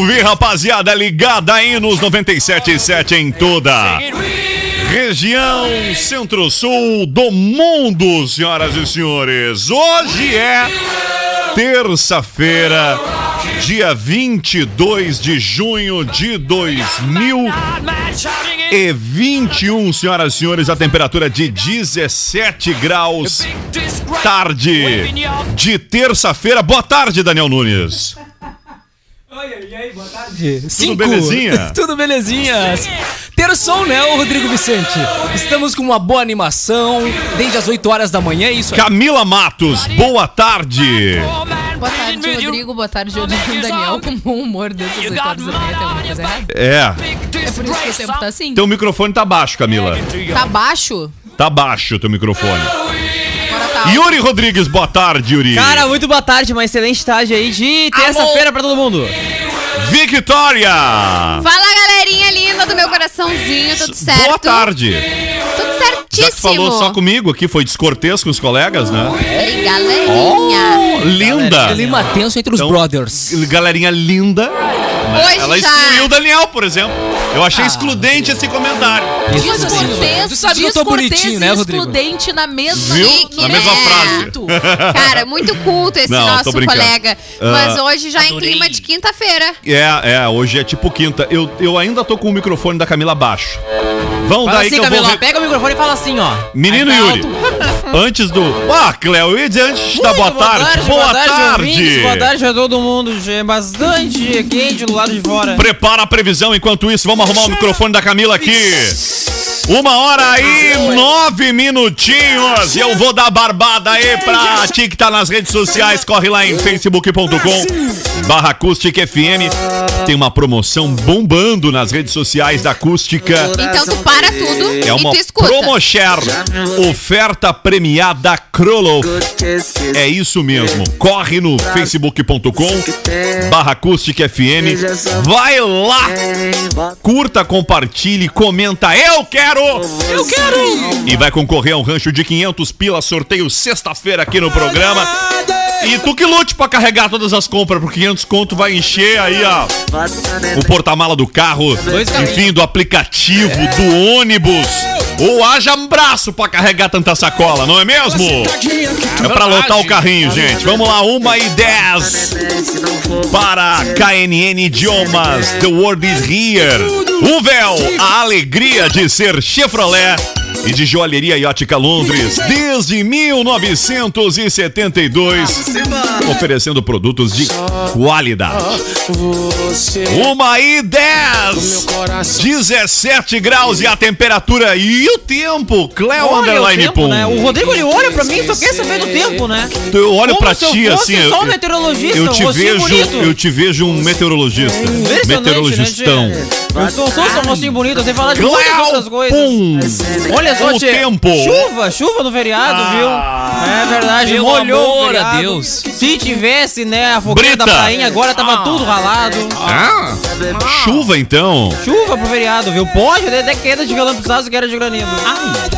Salve, rapaziada, ligada aí nos 97.7 em toda região centro-sul do mundo, senhoras e senhores. Hoje é terça-feira, dia 22 de junho de 2021, senhoras e senhores, a temperatura de 17 graus, tarde de terça-feira. Boa tarde, Daniel Nunes. Oi, e aí, boa tarde. Tudo belezinha? Tudo belezinha. Terção, né, ô Rodrigo Vicente? Estamos com uma boa animação desde as 8 horas da manhã, é isso aí. Camila Matos, boa tarde. Boa tarde, Rodrigo. Boa tarde, Daniel. Com bom humor dessas 8 horas da manhã. Tem alguma coisa errada? É, É por isso que o tempo tá assim? teu microfone tá baixo, Camila. Tá baixo? Tá baixo o teu microfone. Yuri Rodrigues, boa tarde, Yuri. Cara, muito boa tarde, uma excelente tarde aí de terça-feira pra todo mundo. Victoria! Fala, galerinha linda do meu coraçãozinho. Tudo certo? Boa tarde. Tudo Já certíssimo. que falou só comigo aqui, foi descortês com os colegas, né? Ei, galerinha. Linda! Clima tenso entre os Então, brothers. Galerinha linda. Hoje Ela já- excluiu o Daniel, por exemplo. Eu achei excludente esse comentário. Descortês, Tu sabe que eu tô descortês bonitinho, né, Rodrigo? excludente na mesma, Viu? Na mesma frase. Cara, muito culto esse Não, tô nosso brincando. colega. Ah, Mas hoje já em clima de quinta-feira. É, é, hoje é tipo quinta. Eu, eu ainda tô com o microfone da Camila baixo. Vão Fala daí assim, que eu vou. Camila, re- pega o microfone e fala assim, ó. Menino tá Yuri, antes do. Ah, Cléo, ia dizer antes da Muito boa tarde. Boa tarde. ouvintes, Boa tarde a todo mundo. É bastante quente do lado de fora. Prepara a previsão enquanto isso, vamos arrumar o microfone da Camila aqui. Uma hora e nove minutinhos. E eu vou dar barbada aí pra ti que tá nas redes sociais. Corre lá em facebook.com barra Acústica FM. Tem uma promoção bombando nas redes sociais da Acústica. Então tu para tudo É e uma tu escuta. Promoshare. Oferta premiada Kroloff. É isso mesmo. Corre no facebook.com barra Acústica FM. Vai lá. Curta, compartilhe, comenta. Eu quero! Eu quero! E vai concorrer a um rancho de 500 pila sorteio sexta-feira aqui no programa. E tu que lute pra carregar todas as compras, porque 500 conto vai encher aí a, o porta-mala do carro, enfim, do aplicativo, do ônibus. Ou haja um braço pra carregar tanta sacola, não é mesmo? É pra lotar o carrinho, gente. Vamos lá, uma e dez para KNN Idiomas. The World is Here. Uvel, a alegria de ser Chevrolet. E de joalheria e ótica Londres desde 1972, oferecendo produtos de qualidade. Uma e dez, 17 graus e a temperatura e o tempo. Cleo Olha o Underline tempo, Pum. né? O Rodrigo ele olha pra mim e só quer saber do tempo, né? Eu olho Como pra ti assim. só um meteorologista, eu um te rostinho vejo, bonito. eu te vejo um meteorologista. Impressionante, Meteorologistão. né? Eu sou só um mocinho bonito, sem falar de muitas Cléo, outras coisas. pum. Olha só, O tia, tempo. Chuva, chuva no feriado, Ah. viu? É verdade, Pelo molhou o amor a. Deus. Se tivesse, né, a fogueira Brita. da prainha, agora tava tudo ralado. Ah, chuva então. Chuva pro feriado, viu? Pode, até queda de relampagueado, queda de granido.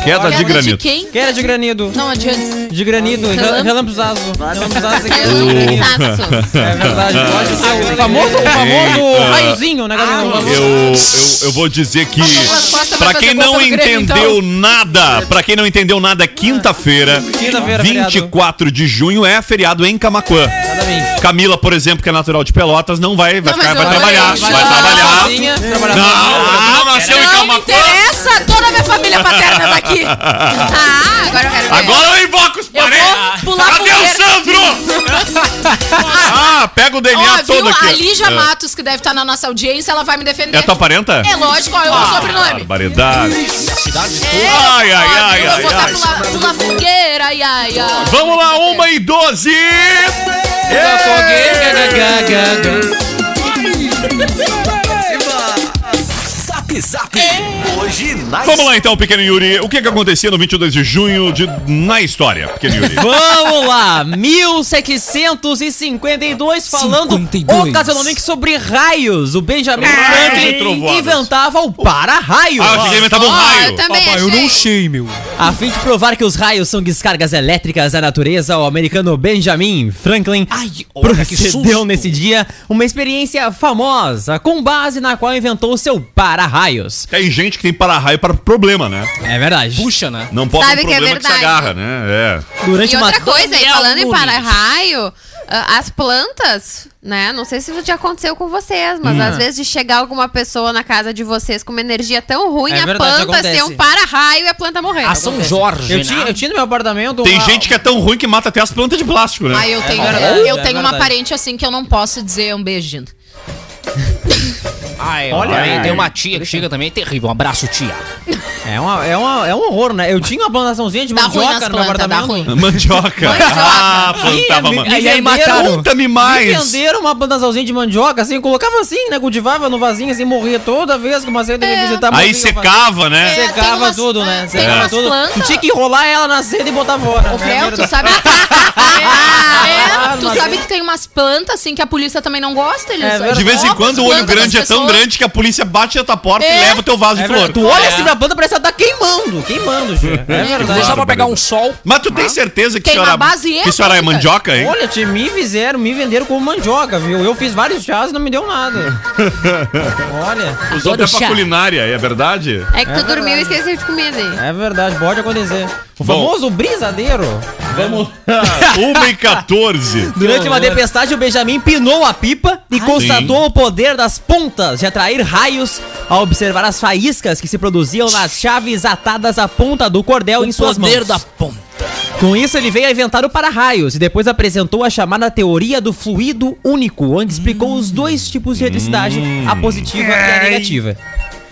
Queda de granito. quem? Queda de granido. Não adianta. De granido, Relam- relampaguado. Relampaguado aqui. Cansaço. É verdade, pode ser o famoso, o famoso raiozinho, né, galera? Eu, eu, eu vou dizer que, pra quem não entendeu nada, pra quem não entendeu nada, quinta-feira, Quinta-feira, feriado. 24 de junho, é feriado em Camacuã. Camila, por exemplo, que é natural de Pelotas, não vai, vai, Não, ficar, vai trabalhar vai trabalhar. Sozinha, trabalhar não, não, nasceu em Calma Não interessa, toda a minha família paterna tá aqui. Ah, agora eu quero ver. Agora eu invoco os parentes. Cadê o Sandro? ah, pega o DNA ó, todo viu? aqui. A Lígia é. Matos, que deve estar na nossa audiência, ela vai me defender. É tua parenta? É lógico, é olha eu ah, o sobrenome. Barbaridade. Cidade é, toda. Ai, ai, ai, ai. Vou botar pula fogueira, ai, ai, ai. Vamos lá, uma e doze. Pula fogueira, gaga, gaga. Yeah. Zap Zap. Hoje na Vamos lá então, pequeno Yuri. O que que acontecia no 22 de junho de, na história, pequeno Yuri? Vamos lá, 1752, falando 52. ocasionalmente sobre raios. O Benjamin de Franklin inventava o para-raio. Ah, eu achei que ele inventava um Ó, raio. eu também Papai, eu achei. não sei, meu. A fim de provar que os raios são descargas elétricas da natureza, o americano Benjamin Franklin Ai, olha que procedeu nesse dia uma experiência famosa, com base na qual inventou o seu para-raios. Tem gente que tem para-raio para problema, né? É verdade. Puxa, né? Não pode Sabe ter um que é problema que, se verdade. agarra, né? É. Durante E uma outra coisa, aí, Daniel falando em para-raio, ah, as plantas, né? Não sei se já aconteceu com vocês, mas às vezes de chegar alguma pessoa na casa de vocês com uma energia tão ruim, É a verdade, planta ser um para-raio e a planta morrer. A São Jorge, Eu né? tinha, eu tinha no meu apartamento Tem uma- gente que é tão ruim que mata até as plantas de plástico, né? Ah, eu tenho, verdade, eu é tenho uma verdade. parente assim que eu não posso dizer um beijinho. Ai, Olha olha, aí. tem uma tia que chega também, é terrível. Um abraço, tia. É, uma, é, uma, é um horror, né? Eu tinha uma plantaçãozinha de Dá ruim mandioca nas no meu plantas, dá apartamento. ruim. Mandioca. Ah, plantava mandioca. E aí mataram. Conta-me Me mais. venderam uma plantaçãozinha de mandioca, assim, eu colocava assim, né? Cultivava no vasinho, assim, morria toda vez que uma seda ia me visitar. Aí morria secava, né? É, tem Secava umas- tudo, né? tem Secava umas tudo. plantas- E tinha que enrolar ela na seda e botar fora. Ô, É Creu, tu sabe... Ah, é, tu sabe que tem umas plantas assim que a polícia também não gosta, eles É verdade. De vez em roubam quando o olho plantas grande é das tão pessoas. grande que a polícia bate na tua porta e É. leva o teu vaso É de flor. Tu olha assim pra planta, parece tá queimando. Queimando, Gê. É verdade. Deixa pra pegar um sol. Mas tu tem certeza que Tem senhora, uma base que senhora é mandioca, hein? Olha, tia, me fizeram, me venderam como mandioca, viu? Eu fiz vários chás e não me deu nada. Olha, Usou até pra chá. culinária, é verdade? É que tu dormiu e esqueceu de comer daí. é verdade, pode acontecer. O Bom. famoso brisadeiro. Vamos. 1 e 14. Durante uma tempestade, o Benjamin pinou a pipa e constatou Sim. o poder das pontas de atrair raios ao observar as faíscas que se produziam nas chaves atadas à ponta do cordel em suas poder mãos. da ponta. Com isso, ele veio a inventar o para-raios e depois apresentou a chamada teoria do fluido único, onde explicou os dois tipos de eletricidade, a positiva e a negativa.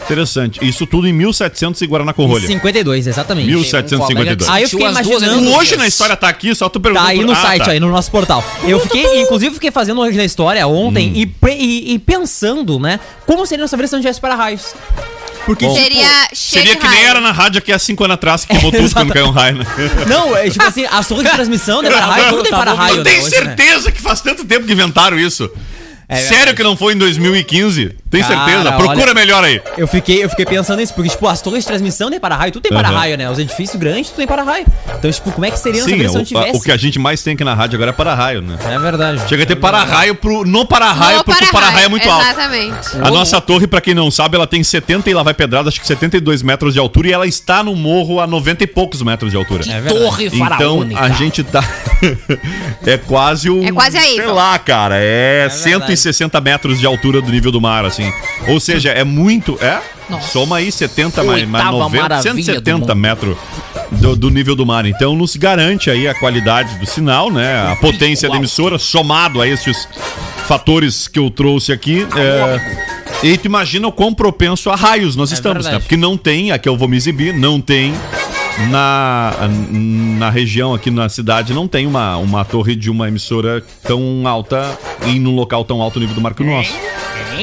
Interessante. Isso tudo em 1700 e Guaraná com rolha. 52, exatamente. 1752. Aí eu fiquei imaginando- O. Hoje na História tá aqui, só tu pergunta. Tá aí no site, aí no nosso portal. Eu fiquei, inclusive, fiquei fazendo hoje na história ontem e, pre- e- e pensando, né? Como seria nossa versão de tivesse para raios. Porque, Bom. tipo, Seria cheio Seria que nem raio. era na rádio aqui há 5 anos atrás, que queimou tudo quando caiu um raio, né? Não, é tipo assim, as torres de transmissão tem para-raio, tudo tem para-raio, Eu né? tenho né? certeza que faz tanto tempo que inventaram isso. É, Sério que não foi em 2015? Tem cara, certeza? Procura olha, melhor aí. Eu fiquei, eu fiquei pensando nisso, porque, tipo, as torres de transmissão tem para-raio, tudo tem para-raio, né? Os edifícios grandes, tudo tem para-raio. Então, tipo, como é que seria Sim, se não tivesse? o que a gente mais tem aqui na rádio agora é para-raio, né? É verdade. Chega a ter é para-raio pro, no para-raio, porque o para-raio é muito exatamente. alto. Exatamente. A nossa torre, pra quem não sabe, ela tem 70 e lá vai pedrada, acho que 72 metros de altura, e ela está no morro a 90 e poucos metros de altura. Que é verdade. torre então, faraônica. Então, a gente tá... é quase um... É quase aí. Sei lá, cara, é, é 150 60 metros de altura do nível do mar, assim. Ou seja, é muito. É? Nossa. Soma aí 70 mais, mais 90, 170 metros do, do, nível do mar. Então nos garante aí a qualidade do sinal, né? A potência Uau. da emissora, somado a estes fatores que eu trouxe aqui. É, e tu imagina o quão propenso a raios nós é estamos, né? verdade. né? Porque não tem, aqui eu vou me exibir, não tem na, na região aqui na cidade não tem uma, uma torre de uma emissora tão alta e num local tão alto nível do mar que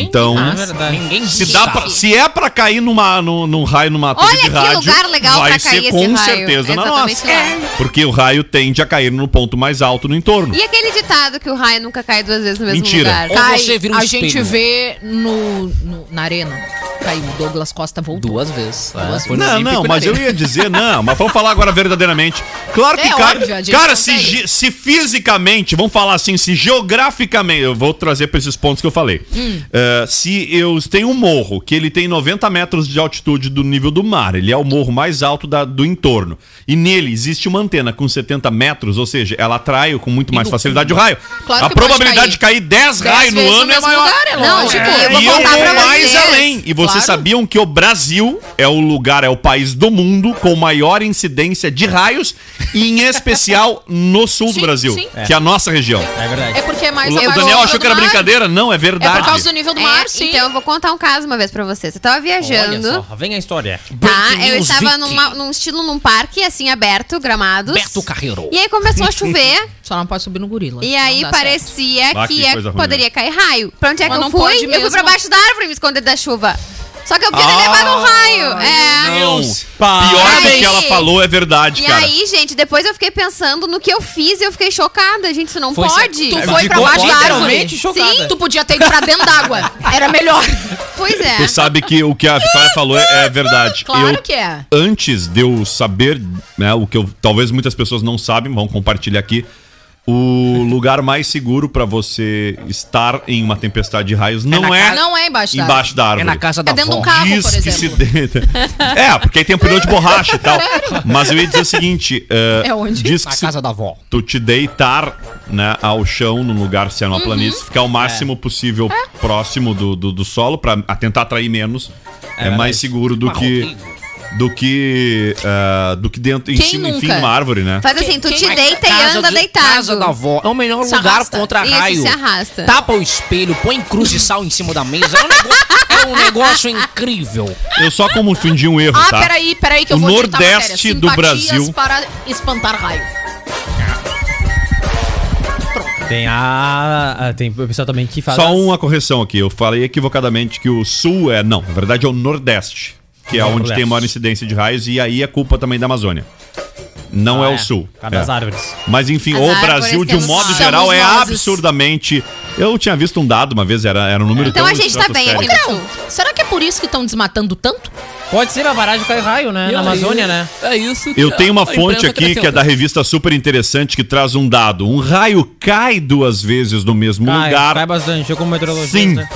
Então, Ah, verdade. Ninguém se, dá pra- se é pra cair numa, num, num raio numa torre Olha de que rádio, lugar legal vai pra ser cair esse com raio. certeza na Exatamente nossa. lá. Porque o raio tende a cair no ponto mais alto no entorno. E aquele ditado que o raio nunca cai duas vezes no mesmo Mentira. lugar? Ou Cai. você vira um a espelho. gente vê no, no- na arena. Caiu. Douglas Costa voltou. Duas vezes. Duas Foi no Não, não, mas eu ia dizer, não, mas vamos falar agora verdadeiramente. Claro que, É cara, óbvio, cara se, se fisicamente, vamos falar assim, se geograficamente, eu vou trazer pra esses pontos que eu falei. Hum. Eh, se eu tenho um morro que ele tem 90 metros de altitude do nível do mar, ele é o morro mais alto da- do entorno, e nele existe uma antena com 70 metros, ou seja, ela atrai com muito mais facilidade o raio. Claro a probabilidade de cair 10 Dez raios no ano é maior. lugar, é Não, lógico. é. Eu vou e eu contar vou mais vocês. além. E vocês Claro. sabiam que o Brasil é o lugar, é o país do mundo com maior incidência de raios, e em especial no sul do Sim, Brasil, sim. que é a nossa região. É verdade. É porque é mais O abaixo Daniel achou que era mar. brincadeira? Não, é É verdade. por causa do nível do mar, É, sim. então eu vou contar um caso uma vez pra você. Você tava viajando. Olha só, vem a história. Tá, eu estava numa- num estilo num parque, assim, aberto, gramados. Beto Carreiro. E aí começou a chover, Só não pode subir no gorila. e aí parecia Ah, que, que ruim, poderia cair raio. Pra onde é que Mas eu não fui? pode Eu fui pra baixo da árvore me esconder da chuva. Só que eu podia ter Ah, levado um raio. É. Não. Pior do que ela falou é verdade, E cara. aí, gente, depois eu fiquei pensando no que eu fiz e eu fiquei chocada. Gente, isso não Foi pode. Tu É, foi pra baixo da árvore. chocada. Sim, tu podia ter ido pra dentro d'água. Era melhor. Pois é. Tu sabe que o que a Vitória falou é, é verdade. Claro eu, que é. Antes de eu saber, né, o que eu, talvez muitas pessoas não sabem, vão compartilhar aqui. O lugar mais seguro pra você estar em uma tempestade de raios não na é, casa- Não é embaixo da embaixo da É árvore. na casa da É dentro de avó. um carro, Diz por que se exemplo. deita. É, porque aí tem um pneu de borracha e tal. Mas eu ia dizer o seguinte: eh, É onde? Diz Na que se casa da avó. tu te deitar né, ao chão num lugar, se é Uhum. numa planície, ficar o máximo possível É. próximo do, do, do solo pra a tentar atrair menos. É, mais seguro do Mas, que. Do que. ah, do que dentro, em Quem cima, enfim, nunca? numa árvore, né? Faz assim, tu Quem- te deita e Casa anda de- deitado. Casa da avó é o melhor Se lugar arrasta. contra Isso, raio. se arrasta. Tapa o espelho, põe cruz de sal em cima da mesa. É um negócio, é um negócio incrível. Eu só confundi um erro, Ah, tá? peraí, peraí que eu O vou Nordeste do Brasil. para espantar raio. Tem a, Tem o pessoal também que faz. Só uma correção aqui. Eu falei equivocadamente que o sul é. Não, na verdade é o Nordeste. Que é onde Nordeste. tem maior incidência de raios. E aí é culpa também da Amazônia. Não Ah, é o sul. Por causa das É. árvores. Mas enfim, As o Brasil, de um modo nós. geral, Somos é nozes. absurdamente. Eu tinha visto um dado uma vez, era, era um número Então tão a gente tá bem aqui no sul. Será que é por isso que estão desmatando tanto? Pode ser pra parar de cair raio, né? Na Amazônia, né? É isso que Eu tenho uma a fonte aqui que é da revista super interessante que traz um dado. Um raio cai duas vezes no mesmo Cai, lugar. cai bastante. Eu como meteorologista. Sim. né?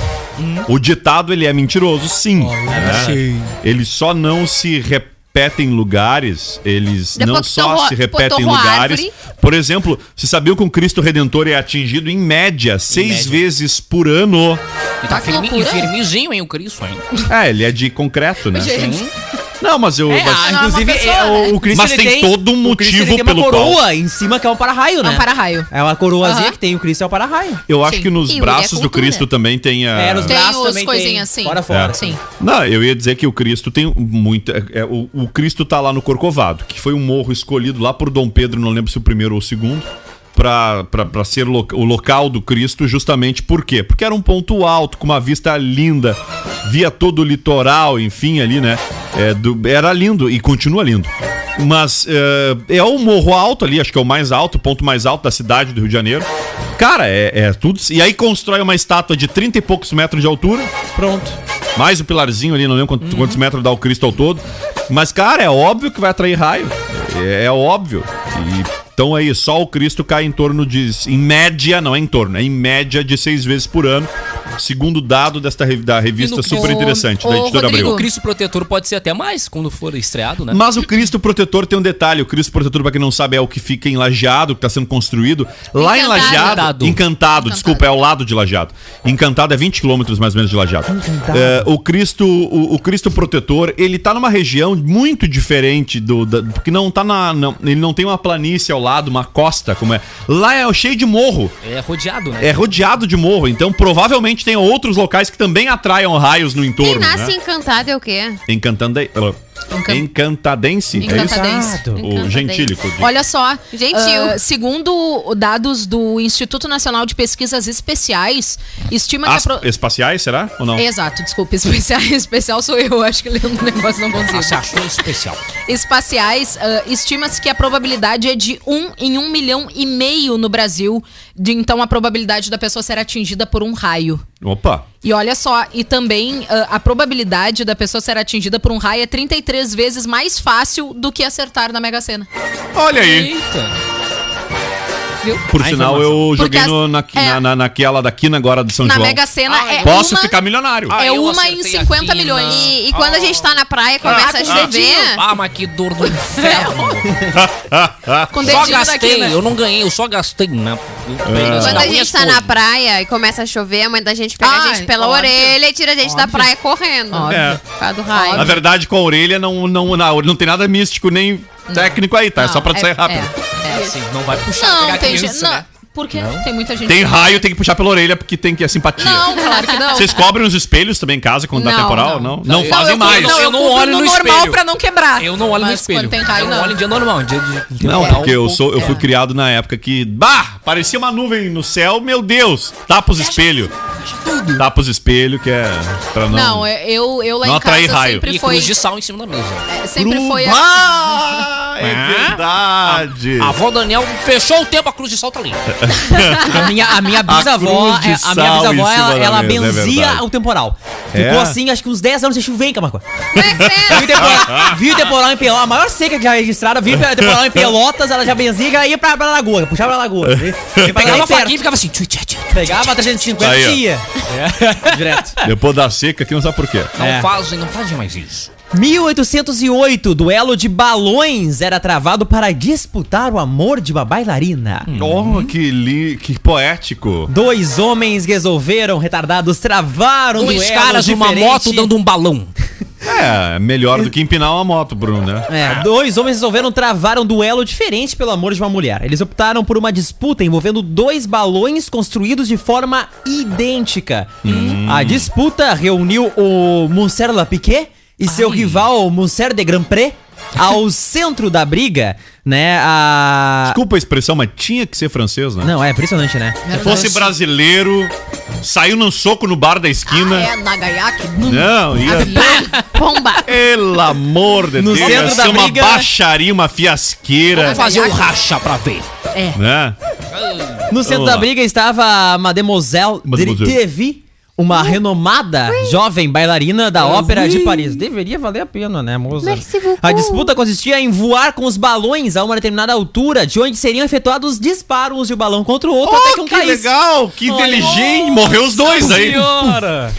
O ditado ele é mentiroso, sim. né? Ele só não se repete em lugares, eles Depois não só se repetem em lugares. árvore. Por exemplo, você sabia que o Cristo Redentor é atingido em média seis vezes por ano? E tá firme, e firmezinho, hein, o Cristo, hein? É, ele é de concreto, né? Gente. Não, mas eu. É, mas- ah, não é inclusive, pessoa, é, o, né? o Cristo Mas ele tem todo um motivo tem pelo uma qual- coroa em cima que é um para-raio, É né? um para-raio. É uma coroazinha que tem o Cristo é o para-raio. Eu acho Sim. que nos E o braços do. Cristo também tem a. É, nos Tem braços também coisinhas tem. assim. Fora, fora. É. Sim. Não, eu ia dizer que o Cristo tem muito. é, é, o, o Cristo tá lá no Corcovado, que foi um morro escolhido lá por Dom Pedro, não lembro se o primeiro ou o segundo, pra ser lo- o local do Cristo, justamente por quê? Porque era um ponto alto, com uma vista linda, via todo o litoral, enfim, ali, né? É, do- era lindo e continua lindo. Mas é, é o morro alto ali, acho que é o mais alto, o ponto mais alto da cidade do Rio de Janeiro. Cara, é, é tudo. E aí constrói uma estátua de 30 e poucos metros de altura. Pronto. Mais o pilarzinho ali, não lembro quantos, quantos metros dá o Cristo ao todo. Mas, cara, é óbvio que vai atrair raio. É, é óbvio. E, então aí, só o Cristo cai em torno de. Em média, não é em torno, é em média de seis vezes por ano. Segundo dado desta, da revista no- super interessante, ô, da editora Rodrigo, Abril. O Cristo protetor pode ser até mais quando for estreado, né? Mas o Cristo Protetor tem um detalhe. O Cristo Protetor, pra quem não sabe, é o que fica em Lajeado, que tá sendo construído. Lá em Encantado. Lajeado. Encantado. Encantado, desculpa, é ao lado de Lajeado. Encantado é 20 quilômetros mais ou menos de Lajeado. É, o Cristo o, o Cristo Protetor, ele tá numa região muito diferente do. Da, porque não tá na. não- ele não tem uma planície ao lado, uma costa, como é. Lá é cheio de morro. É rodeado, né? É rodeado de morro. Então, provavelmente tem outros locais que também atraiam raios no Quem entorno. nasce né? encantado é o quê? Encantande... Encan- Encantadense? É isso? Encantadense. O Encantadense. gentílico. de- Olha só, Gentil. ah, segundo dados do Instituto Nacional de Pesquisas Especiais, estima que As- pro- Espaciais, será? Ou não? Exato, desculpa, especial, especial sou eu, acho que lendo o negócio não consigo. Você achou especial. Espaciais, ah, estima-se que a probabilidade é de 1 em 1 milhão e meio no Brasil, de então a probabilidade da pessoa ser atingida por um raio. Opa. E olha só, e também ah, a probabilidade da pessoa ser atingida por um raio é 33 vezes mais fácil do que acertar na Mega Sena. Olha aí. Eita. Por A sinal, eu joguei as- no, na, é. na, na- naquela da quina agora de São Na João. Mega Sena Ah, é Posso uma, ficar milionário. Ah, é uma em acertei 50 aqui milhões. na- E, e quando a gente tá na praia e começa a chover. Ah, mas que dor do inferno. com só gastei, daqui, né? eu não ganhei, eu só gastei? Eu peguei Quando na a gente tá na praia e começa a chover, a mãe da gente pega a gente pela óbvio. orelha e tira a gente da praia correndo. Óbvio. É. Por causa do raio. Na verdade, com a orelha não, não, não, não tem nada místico nem técnico aí, tá? é só pra tu sair rápido. É, é. Assim, não vai puxar, Não, pegar tem criança, gente. Não, né? Por quê? Tem muita gente. Tem que- raio, tem que puxar pela orelha porque tem que é simpatia. Não, claro que não. Vocês cobrem os espelhos também em casa quando dá Não, temporal? Não, não, Não, fazem eu, mais. Não, eu, Eu não olho no normal espelho. pra não quebrar. Eu não olho no Mas espelho. quando tem raio, eu não. não olho em dia normal. Dia de, Não, porque eu sou, eu fui É. criado na época que, bah, parecia uma nuvem no céu, meu Deus, tapa os espelhos. Tapa os espelhos que é pra não... Não, é- eu, eu lá Não em casa atrair raio. sempre E foi. cruz de sal em cima da mesa. é, Sempre Cru- foi. a- Ah, é verdade. A avó Daniel fechou o tempo, a cruz de sal tá ali. A minha, a minha bisavó, de é, a minha bisavó, ela, ela mesa, é benzia verdade. o temporal. É? Ficou assim, acho que uns 10 anos sem chuva, vem, Camargo. É que é? Viu o temporal, viu temporal em Pelotas, a maior seca que já registrada, viu o temporal em Pelotas, ela já benzia e já ia pra, pra lagoa, puxava pra lagoa. E Pegava a faquinha e ficava assim. tchu, tchu, tchu. Pegava 350 Aí, ó. e ia. Direto. Depois da seca aqui, não sabe por quê. Não É. fazem, não fazem mais isso. 1808, duelo de balões era travado para disputar o amor de uma bailarina. Oh, que, li... que poético. Dois homens resolveram, retardados, travaram Dois duelo caras numa diferente. moto dando um balão. É, melhor do que empinar uma moto, Bruno, né? É, dois homens resolveram travar um duelo diferente pelo amor de uma mulher. Eles optaram por uma disputa envolvendo dois balões construídos de forma idêntica. A disputa reuniu o Monsieur Lapiquet e seu rival Monsieur de Grand Pré ao centro da briga, né? A... Desculpa a expressão, mas tinha que ser francês, né? Não, é impressionante, né? Se fosse brasileiro, saiu num soco no bar da esquina. É, Nagayaki. Não, ia. Pomba. Pelo amor de No Deus, centro ia da ser uma briga- baixaria, uma fiasqueira, Vamos fazer o racha pra ver. né? No centro Vamos da lá. briga estava a Mademoiselle, Mademoiselle. Trevi, uma renomada jovem bailarina da Ópera de Paris. Deveria valer a pena, né, moça? Merci beaucoup. A disputa consistia em voar com os balões a uma determinada altura, de onde seriam efetuados disparos de um balão contra o outro até que um Oh, que caísse. legal, que inteligente. Morreu os dois aí. Senhora!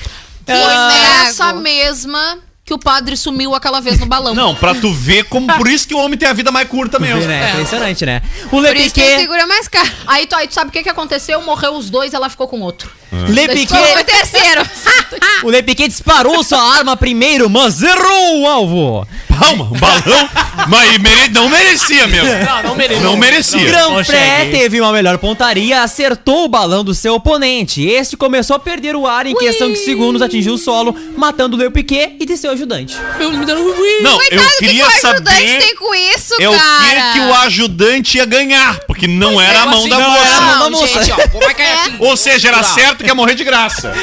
Foi nessa mesma que o padre sumiu aquela vez no balão. Não, pra tu ver como. Por isso que o homem tem a vida mais curta mesmo. Né? Impressionante, né? O Por isso que segura mais caro. Aí tu, aí tu sabe o que, que aconteceu? Morreu os dois, ela ficou com outro. Foi o Lepiquet, terceiro. o Lepiquet disparou sua arma primeiro, mas errou o alvo. Palma, um balão. mas mere- não merecia mesmo. Não, não merecia. Não merecia. Grand Pré teve uma melhor pontaria, acertou o balão do seu oponente. Este começou a perder o ar em questão de segundos, atingiu o solo, matando o Leo Piquet e de seu ajudante. Meu, me deram ui. Não, Coitado, eu o que, que queria o ajudante saber. tem com isso, É o que que o ajudante ia ganhar, porque não era a mão Assim, da não moça. era a mão da Não, moça. gente, ó, como é que é? Ou seja, era certo que ia morrer de graça.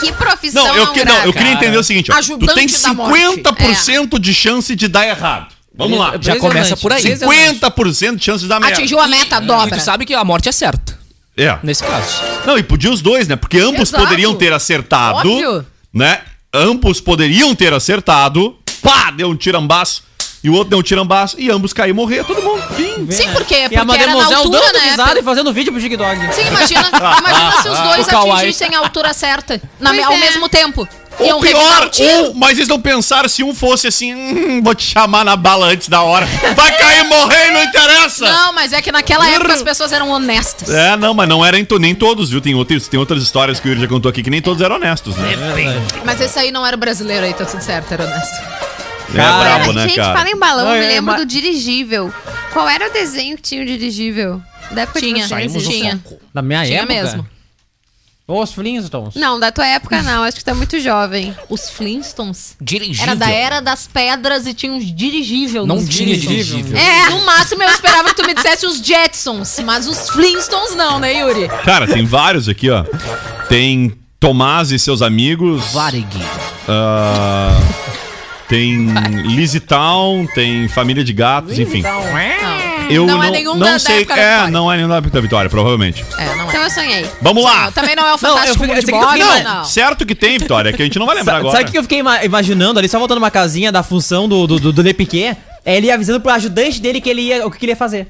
Que profissão Não, eu, que, não, eu queria entender o seguinte: ó, tu tem da morte. 50% de chance de dar errado. Vamos lá. Já começa por aí. 50% de chance de dar merda. Atingiu a meta, E dobra. tu sabe que a morte é certa, É. nesse caso. Não, e podia os dois, né? Porque ambos Exato. poderiam ter acertado. Óbvio. Né? Ambos poderiam ter acertado. Pá, deu um tirambaço. E o outro deu um tirambaço. E ambos caíram e morreram. Todo mundo. Fim. Sim, porque, E a porque era na Mademoiselle altura, dando né? risada e fazendo vídeo pro TikTok. Sim, imagina, imagina se os dois atingissem a altura certa na- ao é. mesmo tempo. Ou pior, ou, mas eles não pensaram se um fosse assim, "Hum, vou te chamar na bala antes da hora. Vai cair e morrer, não interessa. Não, mas é que naquela época as pessoas eram honestas. É, não, mas não eram to- nem todos, viu? Tem outras, tem outras histórias que o Yuri já contou aqui que nem todos eram honestos, né? Mas esse aí não era brasileiro aí, tá tudo certo, era honesto. É Cara, brabo, né, Gente, cara? fala em balão, Não, eu me é, lembro do dirigível. Qual era o desenho que tinha o dirigível? Da época Tinha, de vocês? Tinha. foco. Da minha Tinha época? mesmo. Os Flintstones. Não, da tua época não, acho que tá muito jovem. Os Flintstones. Dirigível. Era da Era das Pedras e tinha uns dirigível. Não nos dirigível. É, No máximo eu esperava que tu me dissesse os Jetsons, mas os Flintstones não, né, Yuri? Cara, tem vários aqui, ó. Tem Tomás e seus amigos. Varig. ah, tem Lizzie Town, tem Família de Gatos, enfim. Eu Não não, é nenhum não da- da sei. da é, Vitória. não é nenhum da época da Vitória, provavelmente. É, não é. então eu sonhei. Vamos lá! Não, também não é o Não, Fantástico eu fiquei- Mundo não. Não, certo que tem, Vitória, é que a gente não vai lembrar agora. Sabe o que eu fiquei ima- imaginando ali, só voltando uma casinha da função do, do, do, do Le Piquet? É ele avisando pro ajudante dele que ele ia, o que que ele ia fazer.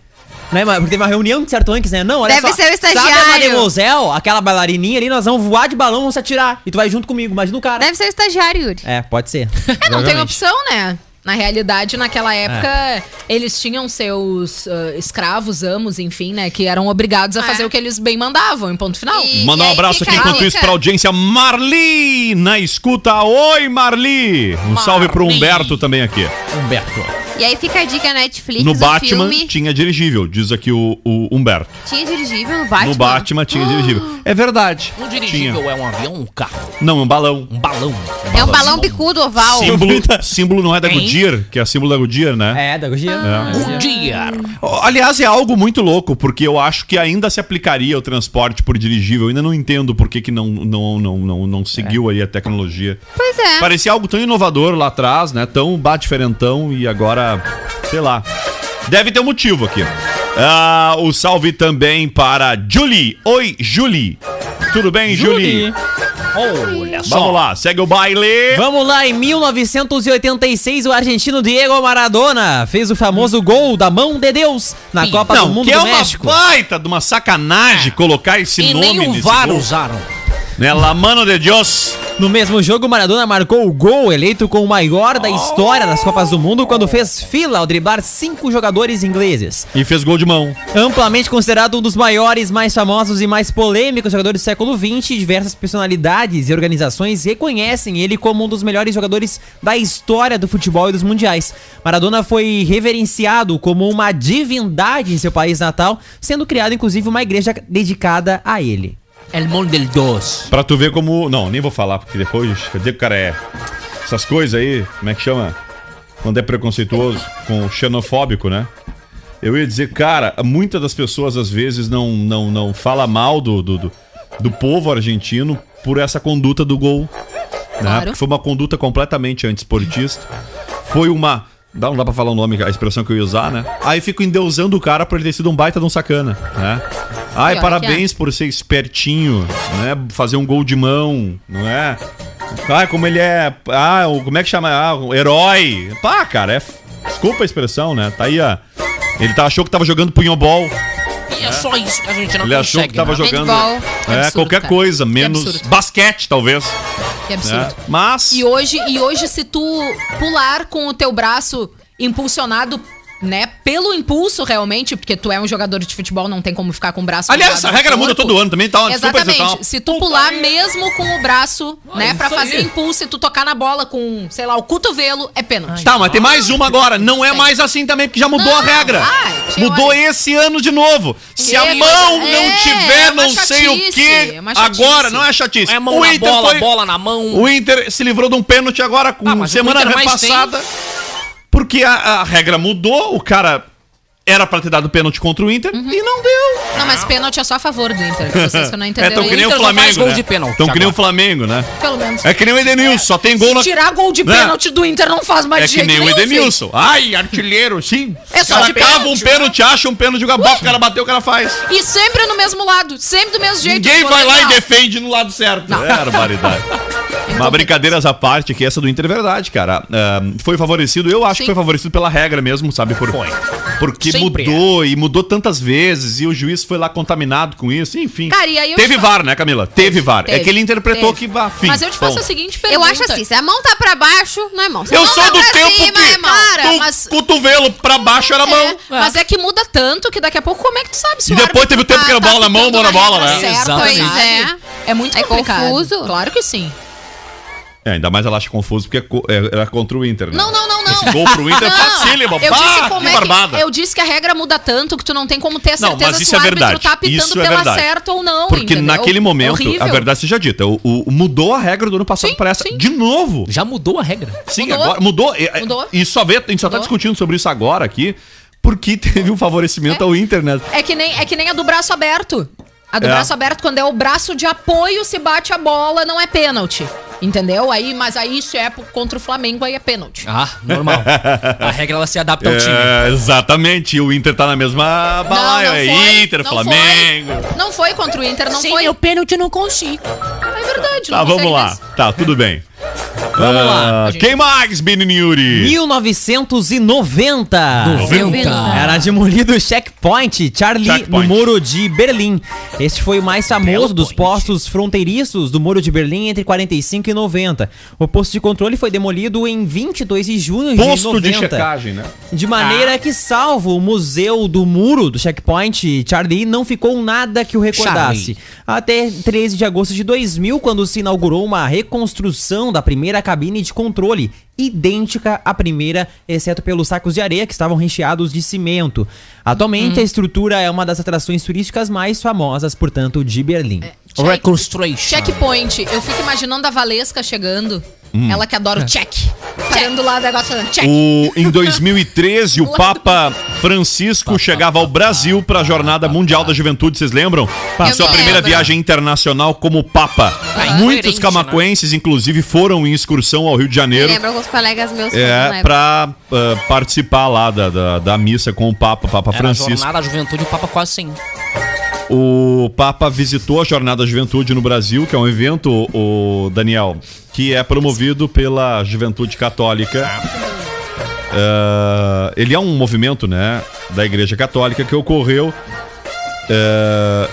Né, mas- porque teve uma reunião de certo antes, né? Não, olha Deve só, ser o Sabe a estagiário. Mademoiselle, aquela bailarininha ali, nós vamos voar de balão, vamos se atirar. E tu vai junto comigo, imagina o cara. Deve ser o estagiário, Yuri. É, pode ser. É, não tem opção, né? Na realidade, naquela época, eles tinham seus ah, escravos, amos, enfim, né? Que eram obrigados a É. fazer o que eles bem mandavam, em ponto final. E- Mandar um abraço aqui enquanto isso pra audiência Marli na escuta. Oi, Marli! Um salve pro Marli. Humberto também aqui. Humberto. E aí fica a dica Netflix, No o Batman filme. tinha dirigível, diz aqui o, o Humberto. Tinha dirigível no Batman? No Batman tinha dirigível. É verdade. Um dirigível Tinha. é um avião, um carro, Não, um balão. um balão. É um balão bicudo oval. Símbolo, símbolo não é da Hein? Goodyear, que é símbolo da Goodyear, né? É, da Gogia. Um dia. Aliás, é algo muito louco, porque eu acho que ainda se aplicaria o transporte por dirigível. Eu ainda não entendo por que, que não, não, não, não, não seguiu aí a tecnologia. Pois é. Parecia algo tão inovador lá atrás, né? Tão bate-diferentão e agora, sei lá. Deve ter um motivo aqui. Ah, o salve também para Julie. Oi, Julie. Tudo bem, Julie? Olha só. Vamos lá, segue o baile. Vamos lá, em 1986, o argentino Diego Maradona fez o famoso gol da mão de Deus na Sim. Copa do Mundo que é do uma México. baita de uma sacanagem colocar esse E nome nem o nesse VAR gol. usaram. Né? La mano de Deus. No mesmo jogo, Maradona marcou o gol eleito com o maior da história das Copas do Mundo quando fez fila ao driblar cinco jogadores ingleses. E fez gol de mão. Amplamente considerado um dos maiores, mais famosos e mais polêmicos jogadores do século XX, diversas personalidades e organizações reconhecem ele como um dos melhores jogadores da história do futebol e dos mundiais. Maradona foi reverenciado como uma divindade em seu país natal, sendo criada inclusive uma igreja dedicada a ele. El mundo del dos. Pra tu ver como. Não, nem vou falar, porque depois. Quer dizer que o cara é. Essas coisas aí, como é que chama? Quando é preconceituoso, com xenofóbico, né? Eu ia dizer, cara, muitas das pessoas às vezes não não, não fala mal do, do, do, do povo argentino por essa conduta do gol. Né? Claro. Porque foi uma conduta completamente antiesportista. Foi uma. Dá, não dá pra falar o nome, a expressão que eu ia usar, né? Aí fico endeusando o cara por ele ter sido um baita de um sacana, né? Ai, que parabéns por ser espertinho, né? Fazer um gol de mão, não é? Ah, como ele é. Ah, como é que chama? Ah, o herói. Pá, cara, é. Desculpa a expressão, né? Tá aí, ó. Ele tá, achou que tava jogando punhobol. E é só isso que a gente não Ele achou que consegue. tava né? jogando. Handball. É, absurdo, qualquer cara. coisa, menos. absurdo. Basquete, talvez. Que absurdo. Né? Mas. E hoje, e hoje, se tu pular com o teu braço impulsionado, né, pelo impulso realmente, porque tu é um jogador de futebol, não tem como ficar com o braço Aliás, a no regra muda todo ano também, tá? Exatamente. tá- Se tu pular mesmo com o braço, né, pra isso fazer aí. impulso e tu tocar na bola com, sei lá, o cotovelo, é pênalti. Tá, mas tem mais uma agora. Não é Tem. mais assim também, porque já mudou Não, a regra. ai, mudou olha. esse ano de novo. Se a Que mão coisa- não é, tiver, é não sei o chatice, quê. é chatice. agora, não é chatice. É mão na bola, bola na mão. O Inter se livrou de um pênalti agora com Ah, o semana Inter repassada. Porque a, a regra mudou, o cara era pra ter dado pênalti contra o Inter Uhum. e não deu. Não, mas pênalti é só a favor do Inter. Vocês que não É entenderam. tão que nem o não Flamengo, gol né? de pênalti Tão que nem o. Flamengo, né? Pelo menos. É que nem o Edenilson, só tem gol Se na... tirar gol de Né? pênalti do Inter não faz mais É que jeito nem o. Edenilson. Ai, artilheiro, sim. É só cara de cava um pênalti. pênalti, acha um pênalti, joga bola, o cara bateu, o cara faz. E sempre no mesmo lado, sempre do mesmo jeito. Ninguém vai lá e defende no lado certo. É barbaridade. Mas brincadeiras à parte, que essa do Inter é verdade, cara. Ah, foi favorecido, eu acho Sim. que foi favorecido pela regra mesmo, sabe? Por, Foi. Porque Sempre mudou e mudou tantas vezes e o juiz foi lá contaminado com isso, enfim. Cara, e aí eu Teve te VAR, né, Camila? Teve VAR. É Teve, que ele interpretou teve. que vá, fim. Mas eu te faço Bom. a seguinte pergunta. Eu acho assim, se a mão tá pra baixo, não é mão. Se Eu mão sou tá do tempo cima, que é mão. Cara, mas- cotovelo pra baixo era mão. É, mas é que muda tanto que daqui a pouco como é que tu sabe se E o depois árbitro teve o tempo tá- que era tá bola na mão, bola na bola, né? certa, Exatamente. sabe? É. É muito É complicado. confuso. Claro que sim. É, ainda mais ela acha confuso porque é é- era contra o Inter, né? Não, não, não, não. Esse gol pro Inter é facílimo. Eu Bah, disse que como é barbada. que, eu disse que a regra muda tanto que tu não tem como ter a Não, certeza mas se isso o é árbitro verdade. tá apitando Isso é pela verdade. certa ou não. Porque entendeu? naquele momento, Horrível. a verdade seja dita, o, o- mudou a regra do ano passado Sim, para essa. sim. De novo. Já mudou a regra. Sim, Mudou. agora mudou. E- Mudou. E só vê, a gente só tá Mudou. discutindo sobre isso agora aqui, porque teve um favorecimento É. ao Inter, né? É que, nem, é que nem a do braço aberto. A do É. braço aberto, quando é o braço de apoio, se bate a bola, não é pênalti. Entendeu? Aí, mas aí se é contra o Flamengo, aí é pênalti. Ah, normal. a regra ela se adapta ao time. É, exatamente. E o Inter tá na mesma balaia. não é foi, Inter, não Flamengo. Foi. Não foi contra o Inter, não Sem foi. meu pênalti eu não consigo. É verdade, Tá, não vamos lá. mesmo. Tá, tudo bem. Vamos lá. Ah, Quem mais, Benini Yuri? 1990. 90. Era demolido o checkpoint Charlie Checkpoint. no Muro de Berlim. Este foi o mais famoso dos postos fronteiriços do Muro de Berlim entre 45 e 90. O posto de controle foi demolido em 22 de junho Posto de de 90. checagem, né? De maneira que, salvo o museu do muro do checkpoint, Charlie não ficou nada que o recordasse. Até 13 de agosto de 2000, quando se inaugurou uma reconstrução da primeira cabine de controle, idêntica à primeira, exceto pelos sacos de areia que estavam recheados de cimento. Atualmente, a estrutura é uma das atrações turísticas mais famosas, portanto, de Berlim. Check- Reconstruction. Checkpoint. Eu fico imaginando a Valesca chegando. Ela que adora o check. Parando lá o negócio falando check. O, em 2013, o Papa Francisco chegava ao Brasil para a Jornada Mundial da Juventude, vocês lembram? Eu Sua me primeira lembro. viagem internacional como Papa. Muitos coerente, camacuenses, inclusive, foram em excursão ao Rio de Janeiro. lembro alguns colegas meus É, época. pra ah, participar lá da, da, da missa com o Papa, Papa Era a Francisco. jornada da juventude, o Papa quase sem. O Papa visitou a Jornada da Juventude no Brasil, que é um evento, o Daniel, que é promovido pela Juventude Católica. É, ele é um movimento, né, da Igreja Católica que ocorreu é,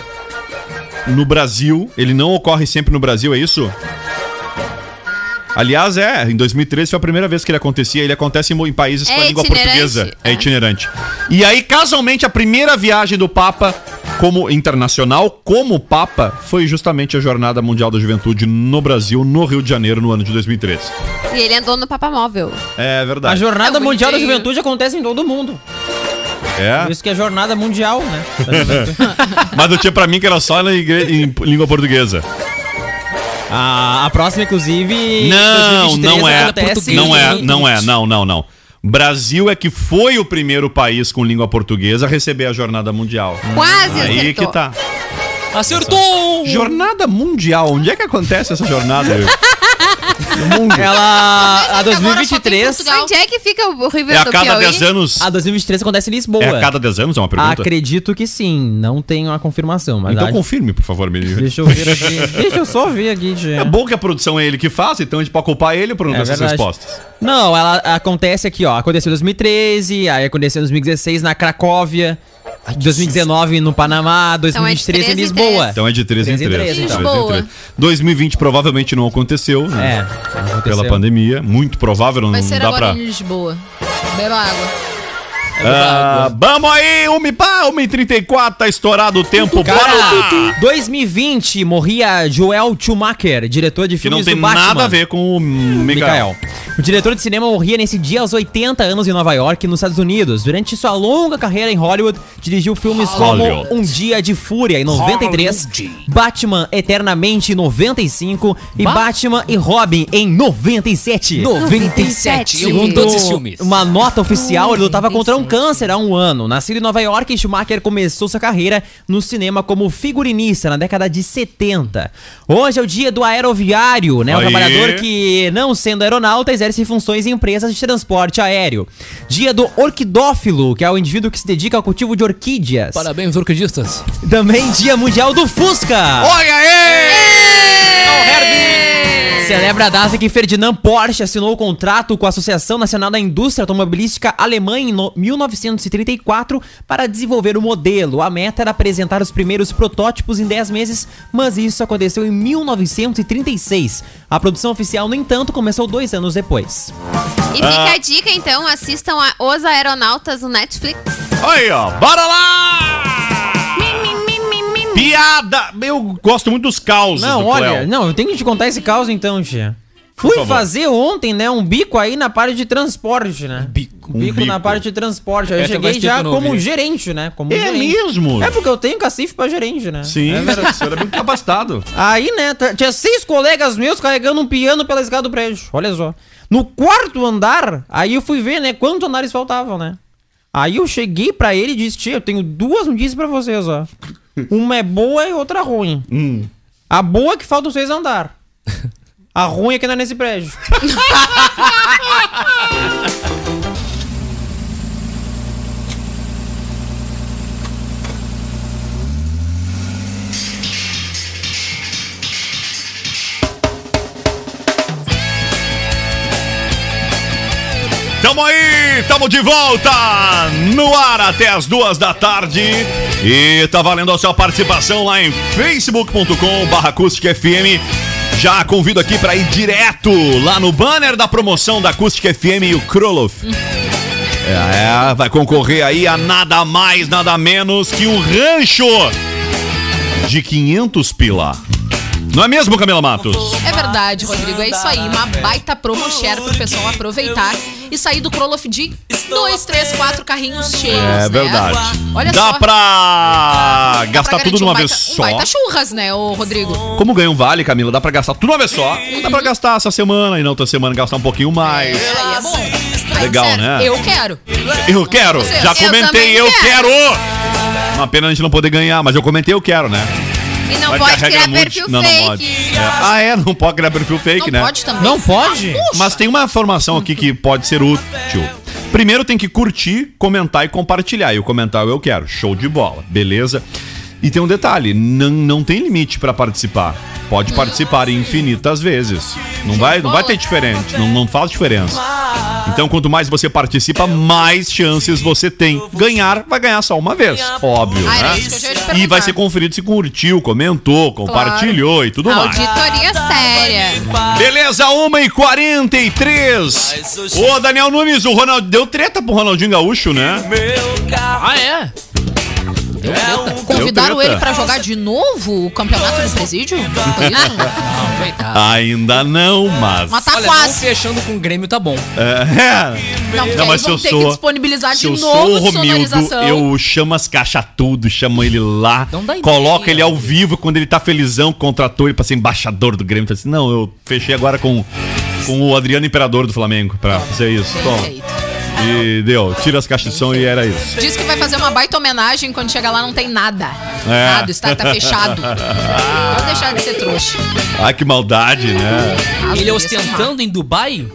no Brasil. Ele não ocorre sempre no Brasil, é isso? Aliás, é, em 2013 foi a primeira vez que ele acontecia. Ele acontece em, em países É com a língua itinerante, portuguesa. É é. itinerante. E aí, casualmente, a primeira viagem do Papa como internacional, como Papa, foi justamente a Jornada Mundial da Juventude no Brasil, no Rio de Janeiro, no ano de 2013. E ele andou no Papamóvel. É A verdade. Jornada É Mundial da. Juventude acontece em todo mundo. Por É. isso que é Jornada Mundial, né? Mas eu tinha pra mim que era só em língua portuguesa. a, a próxima, inclusive. Não, 2023, não é. acontece Não é, não é, não, não, não. Brasil é que foi o primeiro país com língua portuguesa a receber a Jornada Mundial. Quase Aí acertou. que tá. Acertou! Jornada Mundial, onde é que acontece essa jornada? Ela. A Agora só tem 2023. Portugal. Onde é que fica o River É a cada Piauí? 10 anos. A 2023 acontece em Lisboa. É a cada 10 anos, é uma pergunta? Acredito que sim. Não tenho a confirmação, mas. Então acho- confirme, por favor, me Deixa eu ver aqui. Deixa eu só ver aqui. É bom que a produção é ele que faz, então a gente pode culpar ele por não É dar essas verdade. respostas. Não, ela acontece aqui, ó. Aconteceu em 2013, aí aconteceu em 2016 na Cracóvia, 2019 no Panamá, 2023 em 13 em Lisboa. Então é de 3 em 13 em 3. 13, então. 3 em 3. 2020 provavelmente não aconteceu, né? É, aconteceu. Pela pandemia. Muito provável, não Vai ser dá agora pra. em Lisboa. Beba água. Ah, vamos aí, 1 pá, 1h34, tá estourado o tempo. Bora Cara, lá! 2020 morria Joel Schumacher, diretor de Que filmes não tem do Batman. nada a ver com o Mikael. Mikael. O diretor de cinema morria nesse dia aos 80 anos em Nova York, nos Estados Unidos. Durante sua longa carreira em Hollywood, dirigiu filmes Hollywood. como Um Dia de Fúria em 93, Batman Eternamente em 95 e Batman e Robin em 97. 97. Eu amo Segundo todos esses filmes. uma nota oficial, ele lutava contra um câncer há um ano. Nascido em Nova York, Schumacher começou sua carreira no cinema como figurinista na década de 70. Hoje é o dia do aeroviário, né? O Aí. trabalhador que, não sendo aeronauta, exerce funções em empresas de transporte aéreo. Dia do orquidófilo, que é o indivíduo que se dedica ao cultivo de orquídeas. Parabéns, orquidistas. Também dia mundial do Fusca. Olha aí! Celebra a data que Ferdinand Porsche assinou o contrato com a Associação Nacional da Indústria Automobilística Alemã em no- 1934 para desenvolver o modelo. A meta era apresentar os primeiros protótipos em 10 meses, mas isso aconteceu em 1936. A produção oficial, no entanto, começou dois anos depois. E fica a dica, então, assistam a Os Aeronautas no Netflix. Aí, ó, bora lá! Piada! Eu gosto muito dos causos Não, do olha, Cleo. não, eu tenho que te contar esse caos então, tia. Fui fazer ontem, né, um bico aí na parte de transporte, né? bico. Um bico, Um na bico. parte de transporte. Aí eu Essa cheguei já como vi. gerente, né? Como É gerente. mesmo? É porque eu tenho cacife pra gerente, né? Sim, É verdade. senhor é muito capacitado. Aí, né, tinha seis colegas meus carregando um piano pela escada do prédio. Olha só. No quarto andar, aí eu fui ver, né, quantos andares faltavam, né? Aí eu cheguei pra ele e disse, tia, eu tenho duas notícias pra vocês, ó. Uma é boa e outra ruim. A boa é que faltam seis andar. A ruim é que não é nesse prédio. Tamo aí, tamo de volta no ar até as duas da tarde. E tá valendo a sua participação lá em facebook.com barra Acústica FM. Já convido aqui para ir direto lá no banner da promoção da Acústica FM e o Kroloff. É, vai concorrer aí a nada mais, nada menos que um rancho de 500 pila. Não é mesmo, Camila Matos? É verdade, Rodrigo. É isso aí. Uma baita promo share pro pessoal aproveitar e sair do Kroloff de dois, três, quatro carrinhos cheios. É né? verdade. Olha Dá só. pra Dá pra gastar tudo garantir de uma um vez só. Um baita churras, né, ô Rodrigo? Como ganha um vale, Camila, dá pra gastar tudo de uma vez só. Dá pra gastar essa semana e na outra semana gastar um pouquinho mais. Isso aí é bom. Legal, Sério, né? Eu quero. Eu quero, já eu comentei, eu quero. quero! Uma pena a gente não poder ganhar, mas eu comentei, eu quero, né? E não Vai pode criar perfil não, não fake. pode. É. Ah, é, não pode criar perfil fake, Não né? pode também. Não pode? Mas tem uma informação aqui que pode ser útil. Primeiro tem que curtir, comentar e compartilhar. E o comentário eu quero. Show de bola, beleza? E tem um detalhe, não, não tem limite pra participar. Pode participar infinitas vezes. Não vai, não vai ter diferente, não, não faz diferença. Então, quanto mais você participa, mais chances você tem. Ganhar, vai ganhar só uma vez, óbvio, Ah, era né? E vai ser conferido se curtiu, comentou, compartilhou e tudo mais. Auditoria séria. Beleza, 1 e 43 Ô, Daniel Nunes, o Ronald deu treta pro Ronaldinho Gaúcho, né? Ah, é? Deu treta. Convidaram treta. ele pra jogar de novo o campeonato do presídio? Não, coitado. Ainda não, mas. Mas tá Olha, não quase. fechando com o Grêmio tá bom. É. Não, porque Não, aí mas se eu ter sou- que disponibilizar Se de eu novo sou o Romildo, eu chamo as caixas tudo, chamo ele lá, Não dá ideia. coloco ele ao vivo quando ele tá felizão, contratou ele pra ser embaixador do Grêmio. Assim, não, eu fechei agora com, com o Adriano Imperador do Flamengo pra fazer isso. Toma. E deu, tira as caixas de som e era isso. Diz que vai fazer uma baita homenagem quando chegar lá não tem nada. É. Nada, o estádio tá fechado. Pode deixar de ser trouxa. Ai, que maldade, né? Ele As ostentando em Dubai?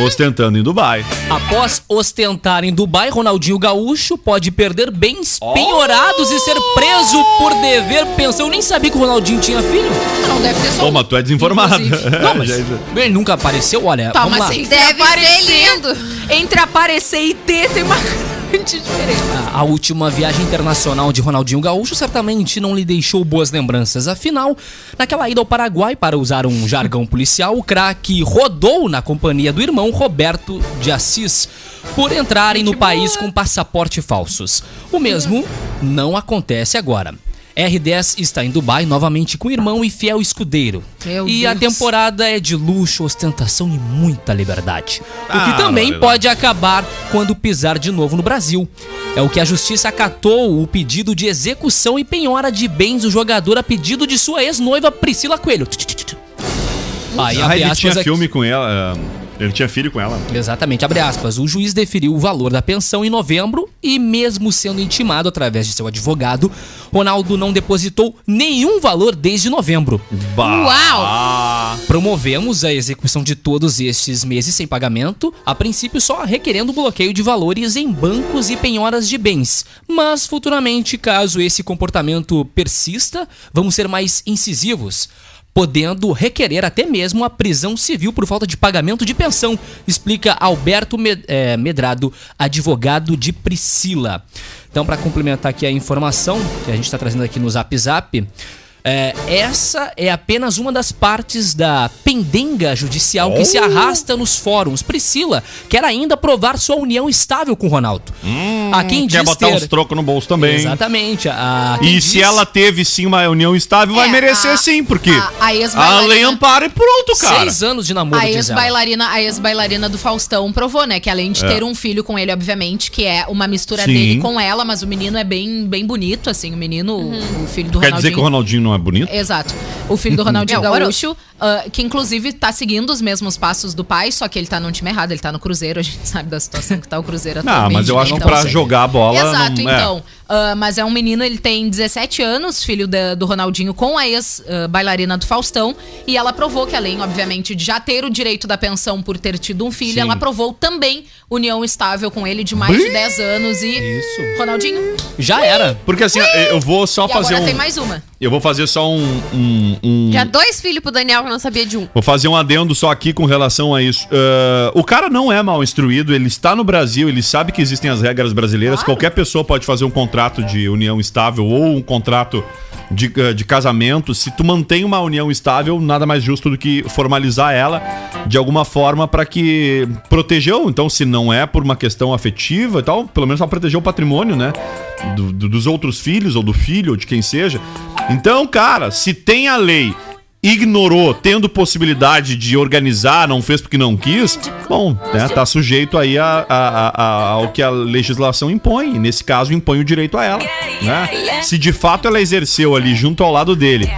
Ostentando em Dubai. Após ostentar em Dubai, Ronaldinho Gaúcho pode perder bens penhorados e ser preso por dever pensão. Eu nem sabia que o Ronaldinho tinha filho. Não deve ter só Ô, um. mas tu é desinformado. Não, mas Já- ele nunca apareceu, olha. Tá, vamos mas lá. entre Deve aparecer, ser lindo. Entre aparecer e ter tem uma grande diferença. A- A última viagem internacional de Ronaldinho Gaúcho certamente não lhe deixou boas lembranças. Afinal, naquela ida ao Paraguai, para usar um jargão policial, o craque rodou na companhia do irmão Roberto de Assis por entrarem no país com passaporte falsos. O mesmo não acontece agora. R10 está em Dubai novamente com o irmão e fiel escudeiro. Meu e a Deus. temporada é de luxo, ostentação e muita liberdade. O Ah, que também olha lá. pode acabar quando pisar de novo no Brasil. É o que a justiça acatou o pedido de execução e penhora de bens do jogador a pedido de sua ex-noiva Priscila Coelho. Aí, Ah, ele tinha aqui- filme com ela. Ele tinha filho com ela. Exatamente, abre aspas. O juiz deferiu o valor da pensão em novembro e, mesmo sendo intimado através de seu advogado, Ronaldo não depositou nenhum valor desde novembro. Uau! Promovemos a execução de todos estes meses sem pagamento, a princípio só requerendo bloqueio de valores em bancos e penhoras de bens. Mas futuramente, caso esse comportamento persista, vamos ser mais incisivos. Podendo requerer até mesmo a prisão civil por falta de pagamento de pensão, explica Alberto eh, Medrado, advogado de Priscila. Então, para complementar aqui a informação que a gente está trazendo aqui no Zap Zap, é, essa é apenas uma das partes da pendenga judicial que se arrasta nos fóruns. Priscila quer ainda provar sua união estável com Ronaldo. a quem Quer diz botar ter... uns trocos no bolso também. Exatamente. A, E diz- se ela teve sim uma união estável, vai É, merecer a- sim, porque a- a a, lei ampara e pronto, cara. Seis anos de namoro, A ex-bailarina, a ex-bailarina do Faustão provou, né? Que além de É. ter um filho com ele, obviamente, que é uma mistura Sim. dele com ela, mas o menino é bem, bem bonito, assim, o menino, o filho do Quer Ronaldinho. dizer que o Ronaldinho não é bonito? Exato. O filho do Ronaldinho É, Gaúcho, ah, que inclusive tá seguindo os mesmos passos do pai, só que ele tá no time errado, ele tá no Cruzeiro, a gente sabe da situação que tá o Cruzeiro Não, atualmente. mas eu acho que então- pra jogar a bola. Exato, não, é. então. Ah, mas é um menino, ele tem 17 anos, filho da- do Ronaldinho, com a ex-bailarina do Faustão. E ela provou que, além, obviamente, de já ter o direito da pensão por ter tido um filho, Sim. ela provou também união estável com ele de mais de 10 anos. E. Isso. Ronaldinho. Já era. Porque assim, eu vou só E fazer agora um. tem mais uma. Eu vou fazer só um. um- um- Já dois filhos pro Daniel que não sabia de um. Vou fazer um adendo só aqui com relação a isso. Ah, o cara não é mal instruído, ele está no Brasil, ele sabe que existem as regras brasileiras. Qualquer pessoa pode fazer um contrato de união estável ou um contrato de, ah, de casamento. Se tu mantém uma união estável, nada mais justo do que formalizar ela de alguma forma para que protegeu. Então, se não é por uma questão afetiva e tal, pelo menos para proteger o patrimônio, né? Do- do- dos outros filhos ou do filho ou de quem seja. Então, cara, se tem a lei ignorou, tendo possibilidade de organizar, não fez porque não quis, bom, né, tá sujeito aí a, a- a- ao que a legislação impõe. E nesse caso, impõe o direito a ela. Né? Se de fato ela exerceu ali junto ao lado dele.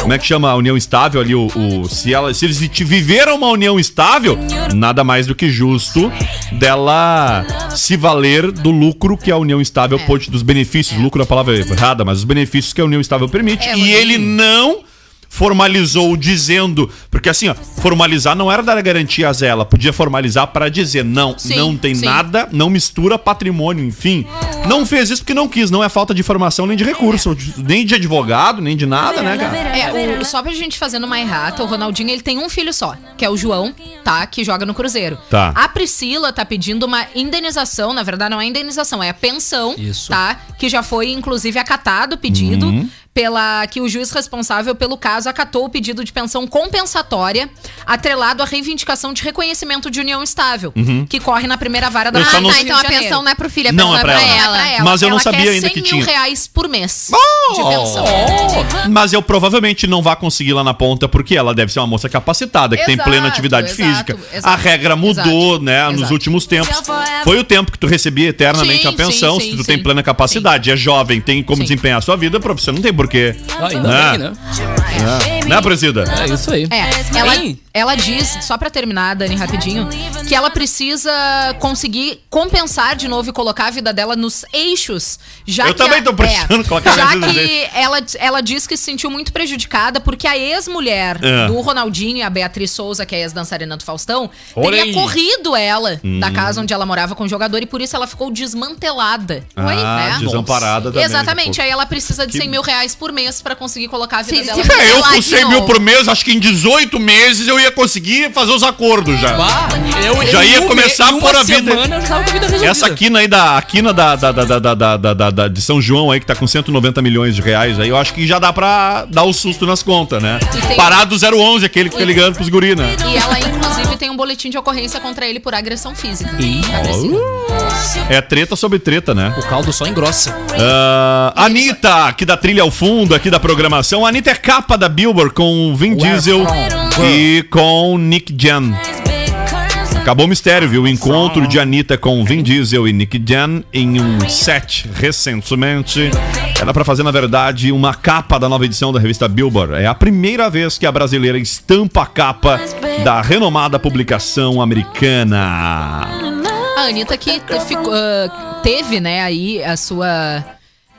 Como é que chama a união estável ali? O, o- se, ela, se eles viveram uma união estável, nada mais do que justo dela se valer do lucro que a união estável pode, dos benefícios. Lucro é a palavra errada, mas os benefícios que a união estável permite. É, e ele não formalizou dizendo, porque assim, ó, formalizar não era dar garantias a ela, podia formalizar para dizer não, Sim, não tem sim. nada, não mistura patrimônio, enfim. Não fez isso porque não quis, não é falta de informação nem de recurso, nem de advogado, nem de nada, né, cara? É, o- só pra gente fazer numa errata, o Ronaldinho ele tem um filho só, que é o João, tá? Que joga no Cruzeiro. Tá. A Priscila tá pedindo uma indenização, na verdade não é indenização, é a pensão, Isso. tá? Que já foi inclusive acatado o pedido. Pela que o juiz responsável pelo caso acatou o pedido de pensão compensatória atrelado à reivindicação de reconhecimento de união estável, que corre na primeira vara da Eu Ah, não- tá. Então de a pensão não é pro filho, a Não, pensão é é pra pra ela. ela. Pra ela. Mas eu não Ela sabia quer ainda 100 que mil tinha. reais por mês Oh! de pensão. Mas eu provavelmente não vá conseguir lá na ponta, porque ela deve ser uma moça capacitada, que tem Exato, plena atividade exato, física. exato, a regra mudou, exato, né, nos últimos tempos. Foi o tempo que tu recebia eternamente Sim, a pensão, sim, se tu sim, tem plena capacidade, é jovem, tem como Sim. desempenhar a sua vida, você não tem porquê. Ah, ainda Né? bem, né? Né, presida? É isso aí. É, ela, ela diz, só pra terminar, Dani, rapidinho, que ela precisa conseguir compensar de novo e colocar a vida dela nos eixos. Já Eu que também a- tô precisando é, colocar Já vida nos que ela, ela diz que se sentiu muito prejudicada porque a ex-mulher É. do Ronaldinho e a Beatriz Souza, que é a ex-dançarina do Faustão, Olha teria corrido ela Hum. da casa onde ela morava com o jogador e por isso ela ficou desmantelada. Ah, né? desamparada também. Exatamente, aí ela precisa de Que- 100 mil reais por mês pra conseguir colocar a vida Sim, dela É, eu com Ela 100 de mil por mês, acho que em 18 meses eu ia conseguir fazer os acordos já. bah, eu, Já ia um começar me- a vida- semana eu já tava com a vida resolvida. Essa quina aí da a quina da, da, da, da, da, da, de São João aí, que tá com 190 milhões de reais aí, eu acho que já dá pra dar o susto nas contas, né? E tem- Parar do 011, aquele que fica ligando pros guri, né? E ela, inclusive, tem um boletim de ocorrência contra ele por agressão física. É treta sobre treta, né? O caldo só engrossa. Ah, Anitta, aqui da trilha ao fundo, aqui da programação. A Anitta é capa da Billboard com Vin Diesel e com Nick Jan. Acabou o mistério, viu? O encontro de Anitta com Vin Diesel e Nick Jan em um set recentemente. Era pra fazer, na verdade, uma capa da nova edição da revista Billboard. É a primeira vez que a brasileira estampa a capa da renomada publicação americana. A Anitta que ficou, ah, teve, né, aí a sua.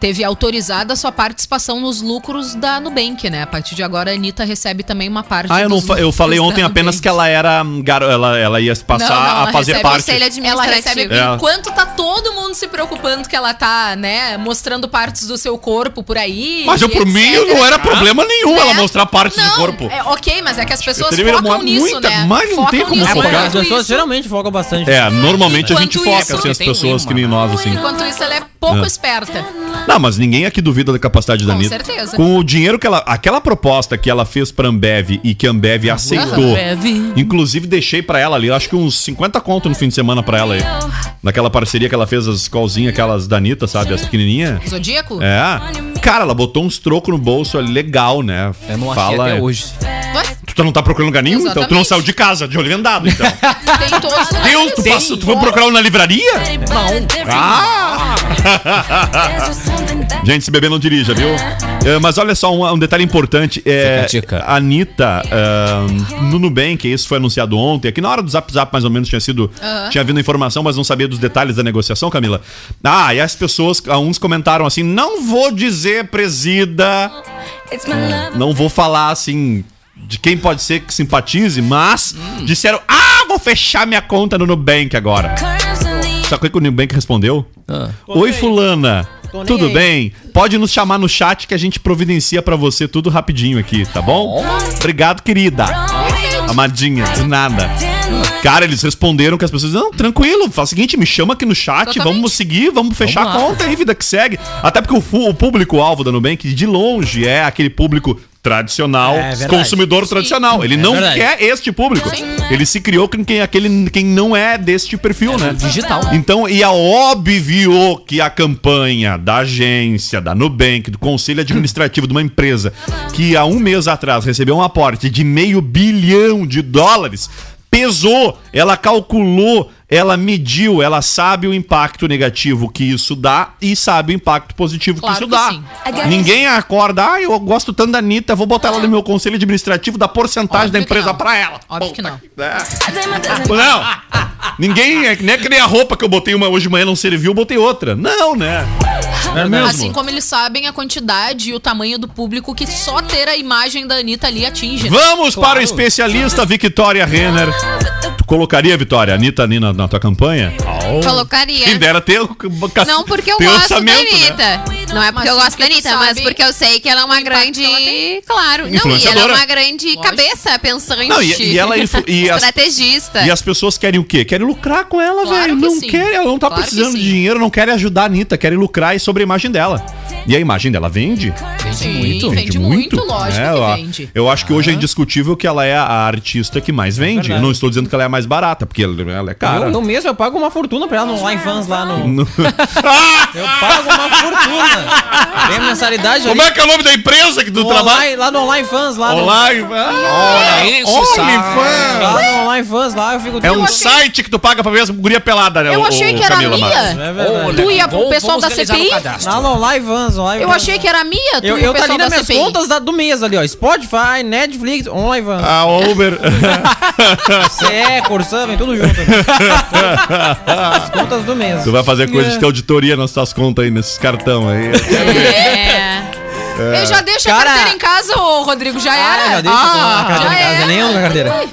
Teve autorizada a sua participação nos lucros da Nubank, né? A partir de agora, a Anitta recebe também uma parte Ah, eu, não, fa- eu falei ontem apenas Nubank. que ela era. hum, garo- Ela, ela ia passar Não, não, a fazer parte. Ela recebe. É. Enquanto tá todo mundo se preocupando que ela tá, né, mostrando partes do seu corpo por aí. Mas eu, por etc. mim, não era problema nenhum ela né? mostrar partes Não, do corpo. É, ok, mas é que as pessoas focam uma- nisso, muita- né? mas não tem como nisso, focar. As pessoas isso- geralmente focam bastante. É, normalmente a gente foca, isso, assim, as pessoas que nem nós, assim. Enquanto isso, ela é pouco É. esperta. Não, mas ninguém aqui duvida da capacidade da Com Anitta. certeza. Com o dinheiro que ela. Aquela proposta que ela fez pra Ambev e que a Ambev aceitou. Ambev. Inclusive, deixei pra ela ali, acho que uns 50 conto no fim de semana pra ela aí. Naquela parceria que ela fez, as colzinhas, aquelas da Anitta, sabe? As pequenininhas. Zodíaco? É. Cara, ela botou uns trocos no bolso ali, legal, né? Eu não achei até hoje. Ué, Tu não tá procurando lugar nenhum? Então tu não Exatamente. saiu de casa, de olho vendado, então. tem todos tu, passou, tu foi procurar um na livraria? Ah! Gente, se beber não dirija, viu? É, mas olha só, um, um detalhe importante. É, Fica a Anitta, ah, no Nubank, isso foi anunciado ontem, aqui na hora do Zap Zap mais ou menos tinha sido, tinha vindo a informação, mas não sabia dos detalhes da negociação, Camila. Ah, e as pessoas, ah, uns comentaram assim, não vou dizer presida, não vou falar assim de quem pode ser que simpatize, mas disseram, ah, vou fechar minha conta no Nubank agora. Sabe o que o Nubank respondeu? Ah. Oi, fulana. Tudo aí. bem? Pode nos chamar no chat que a gente providencia pra você tudo rapidinho aqui, tá bom? Obrigado, querida. Amadinha, de nada. Cara, eles responderam que as pessoas não, tranquilo, faz o seguinte, me chama aqui no chat, Totalmente. vamos seguir, vamos fechar Vamos a conta aí, vida que segue. Até porque o, o público-alvo da Nubank, de longe, é aquele público tradicional, É consumidor tradicional. Ele não verdade. quer este público. Ele se criou com quem, aquele, quem não é deste perfil, né? digital. Então, e é óbvio que a campanha da agência, da Nubank, do conselho administrativo de uma empresa que há um mês atrás recebeu um aporte de meio bilhão de dólares pesou, ela calculou, ela mediu, ela sabe o impacto negativo que isso dá e sabe o impacto positivo Claro que isso que dá. sim. Ninguém acorda, ah, eu gosto tanto da Anitta, vou botar ela no meu conselho administrativo da porcentagem da Óbvio que empresa pra ela. Óbvio que não. é. Não! Ninguém, é que nem a roupa que eu botei uma hoje de manhã não serviu, eu botei outra. Não, né? Não é mesmo? Assim como eles sabem a quantidade e o tamanho do público que só ter a imagem da Anitta ali atinge. né? Vamos para o especialista Victoria Renner. Tu colocaria, Vitória, a Anitta ali na, na tua campanha? Colocaria. Quem dera ter, Não porque eu gosto da orçamento, né? Não é porque Mas eu gosto da Anitta, mas porque eu sei que ela é uma grande. ela. Claro. Não, e ela é uma grande Lógico. cabeça pensante. Não, e- e ela influ- e as- estrategista. E as pessoas querem o quê? Querem lucrar com ela, Claro velho. Não sim. querem, ela não tá Claro precisando de dinheiro, não querem ajudar a Anitta, querem lucrar sobre a imagem dela. E a imagem dela vende? Sim, muito. Vende muito, lógico É, que eu, vende. eu acho que hoje é indiscutível que ela é a artista que mais vende. verdade. eu não estou dizendo que ela é a mais barata, porque ela, ela é cara. Eu, eu mesmo, eu pago uma fortuna pra ela no Online Fans lá no... No- Eu pago uma fortuna. Tem a mensalidade Como ali. é que é o nome da empresa que tu no trabalha? online, lá no Online Fans, lá no... Online. Olha isso, OnlyFans. Lá no Online Fans, lá eu fico... É um site que tu paga pra ver as guria pelada, né? Eu achei que era a Camila Mia. Marques? É. Tu ia pro Vamos- pessoal da CPI? o. Lá no Online Fans, Online Eu Fans. achei que era a Mia, tu Eu, e o eu tá pessoal ali da nas minhas CPI. contas da- do mês ali, ó. Spotify, Netflix, Online Fans. A Uber. Corsã, vem tudo junto. As contas do mês. tu vai fazer coisa de ter auditoria nas tuas contas aí, nesses cartão aí. É. Eu já deixo Cara- a carteira em casa, ô Rodrigo, já era. Ah, já deixa Ah, a carteira já em casa, era. nem ando com a carteira.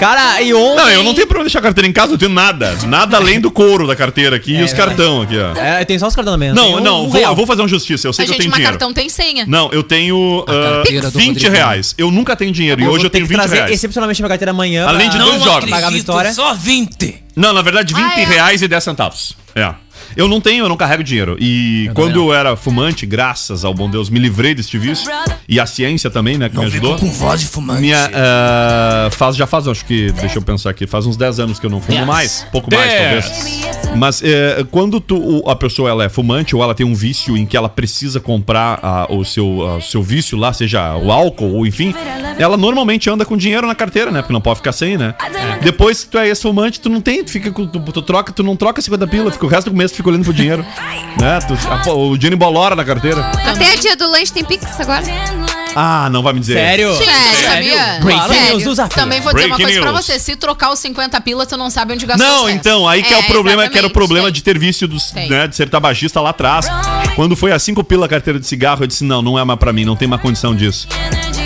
Cara, e ontem... Não, eu não tenho problema deixar a carteira em casa, eu tenho nada. Nada além do couro da carteira aqui e os cartão aqui, ó. É, tem só os cartões mesmo. Não, um- não, um vou, eu vou fazer uma justiça. Eu sei A que eu gente, tenho mas dinheiro. cartão tem senha. Não, eu tenho ah, carteira do 20 Rodrigo. reais. Eu nunca tenho dinheiro e Eu hoje vou eu tenho que 20 trazer reais. excepcionalmente minha carteira amanhã. Além de pra- dois jogos. Pagar a vitória. Só 20. Não, na verdade, 20 Ah, é? reais e 10 centavos. É. Eu não tenho, eu não carrego dinheiro. E quando eu era fumante, graças ao bom Deus, me livrei deste vício. E a ciência também, né, que me ajudou. com voz de fumante. Minha, ah, faz, já faz, acho que, deixa eu pensar aqui, faz uns 10 anos que eu não fumo Dez. mais, pouco mais Dez. talvez. Mas eh, quando tu, a pessoa ela é fumante ou ela tem um vício em que ela precisa comprar o seu, seu vício lá, seja o álcool ou enfim, ela normalmente anda com dinheiro na carteira, né? Porque não pode ficar sem, né? Depois que tu é ex-fumante, tu não tem, tu fica com, tu, tu troca, tu não troca 50 pila, fica o resto do mês tu fica olhando pro dinheiro. né? Tu, a- o dinheiro embolora na carteira. Até a dia do lanche tem Pix agora. Ah, não vai me dizer. Sério? Sério? sabia? Breaking Sério. news do. Também vou dizer uma Breaking coisa pra news. você. Se trocar os 50 pila, tu não sabe onde gastou Não, os restos. então, aí que é, É, o problema, que era o exatamente, problema tem. de ter vício dos, Tem. né, de ser tabagista lá atrás. Quando foi a 5 pila a carteira de cigarro, eu disse, não, não é mais pra mim, não tem mais condição disso.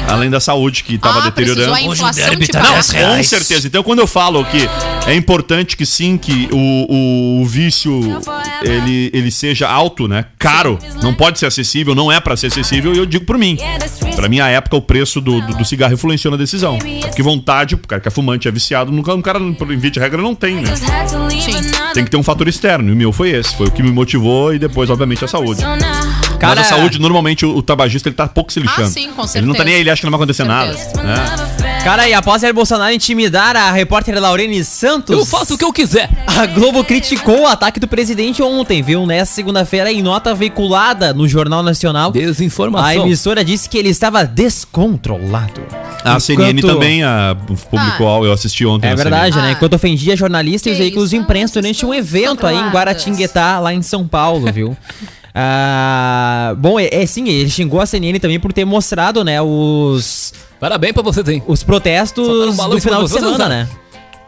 Além da saúde que tava ah, deteriorando. a inflação derby tá dez Com certeza. Então, quando eu falo que é importante que sim, que o, o, o vício ele, ele seja alto, né? Caro, não pode ser acessível, não é pra ser acessível, e eu digo por mim. Pra minha época, o preço do, do, do cigarro influenciou na decisão. Porque vontade, o cara que é fumante, é viciado, nunca um cara, por via de regra, não tem, né? Tem que ter um fator externo, e o meu foi esse. Foi o que me motivou e depois, obviamente, a saúde. Cara- Mas a saúde, normalmente, o, o tabagista, ele tá pouco se lixando. Ah, sim, com Ele não tá certeza. nem aí, ele acha que não vai acontecer nada. certeza. né? Cara, e após Jair Bolsonaro intimidar a repórter Laurene Santos... Eu faço o que eu quiser. A Globo criticou o ataque do presidente ontem, viu? Nessa segunda-feira, em nota veiculada no Jornal Nacional, a Desinformação. emissora disse que ele estava descontrolado. A CNN Enquanto- também a, publicou, eu assisti ontem. É verdade, CNN. né? Ah. Enquanto ofendia jornalistas e veículos de imprensa durante um evento aí em. Guaratinguetá, lá em São Paulo, viu? Ah, bom, é, é sim, ele xingou a CNN também por ter mostrado, né, os, Parabéns pra você, tem. os protestos um do final de semana, usaram. né?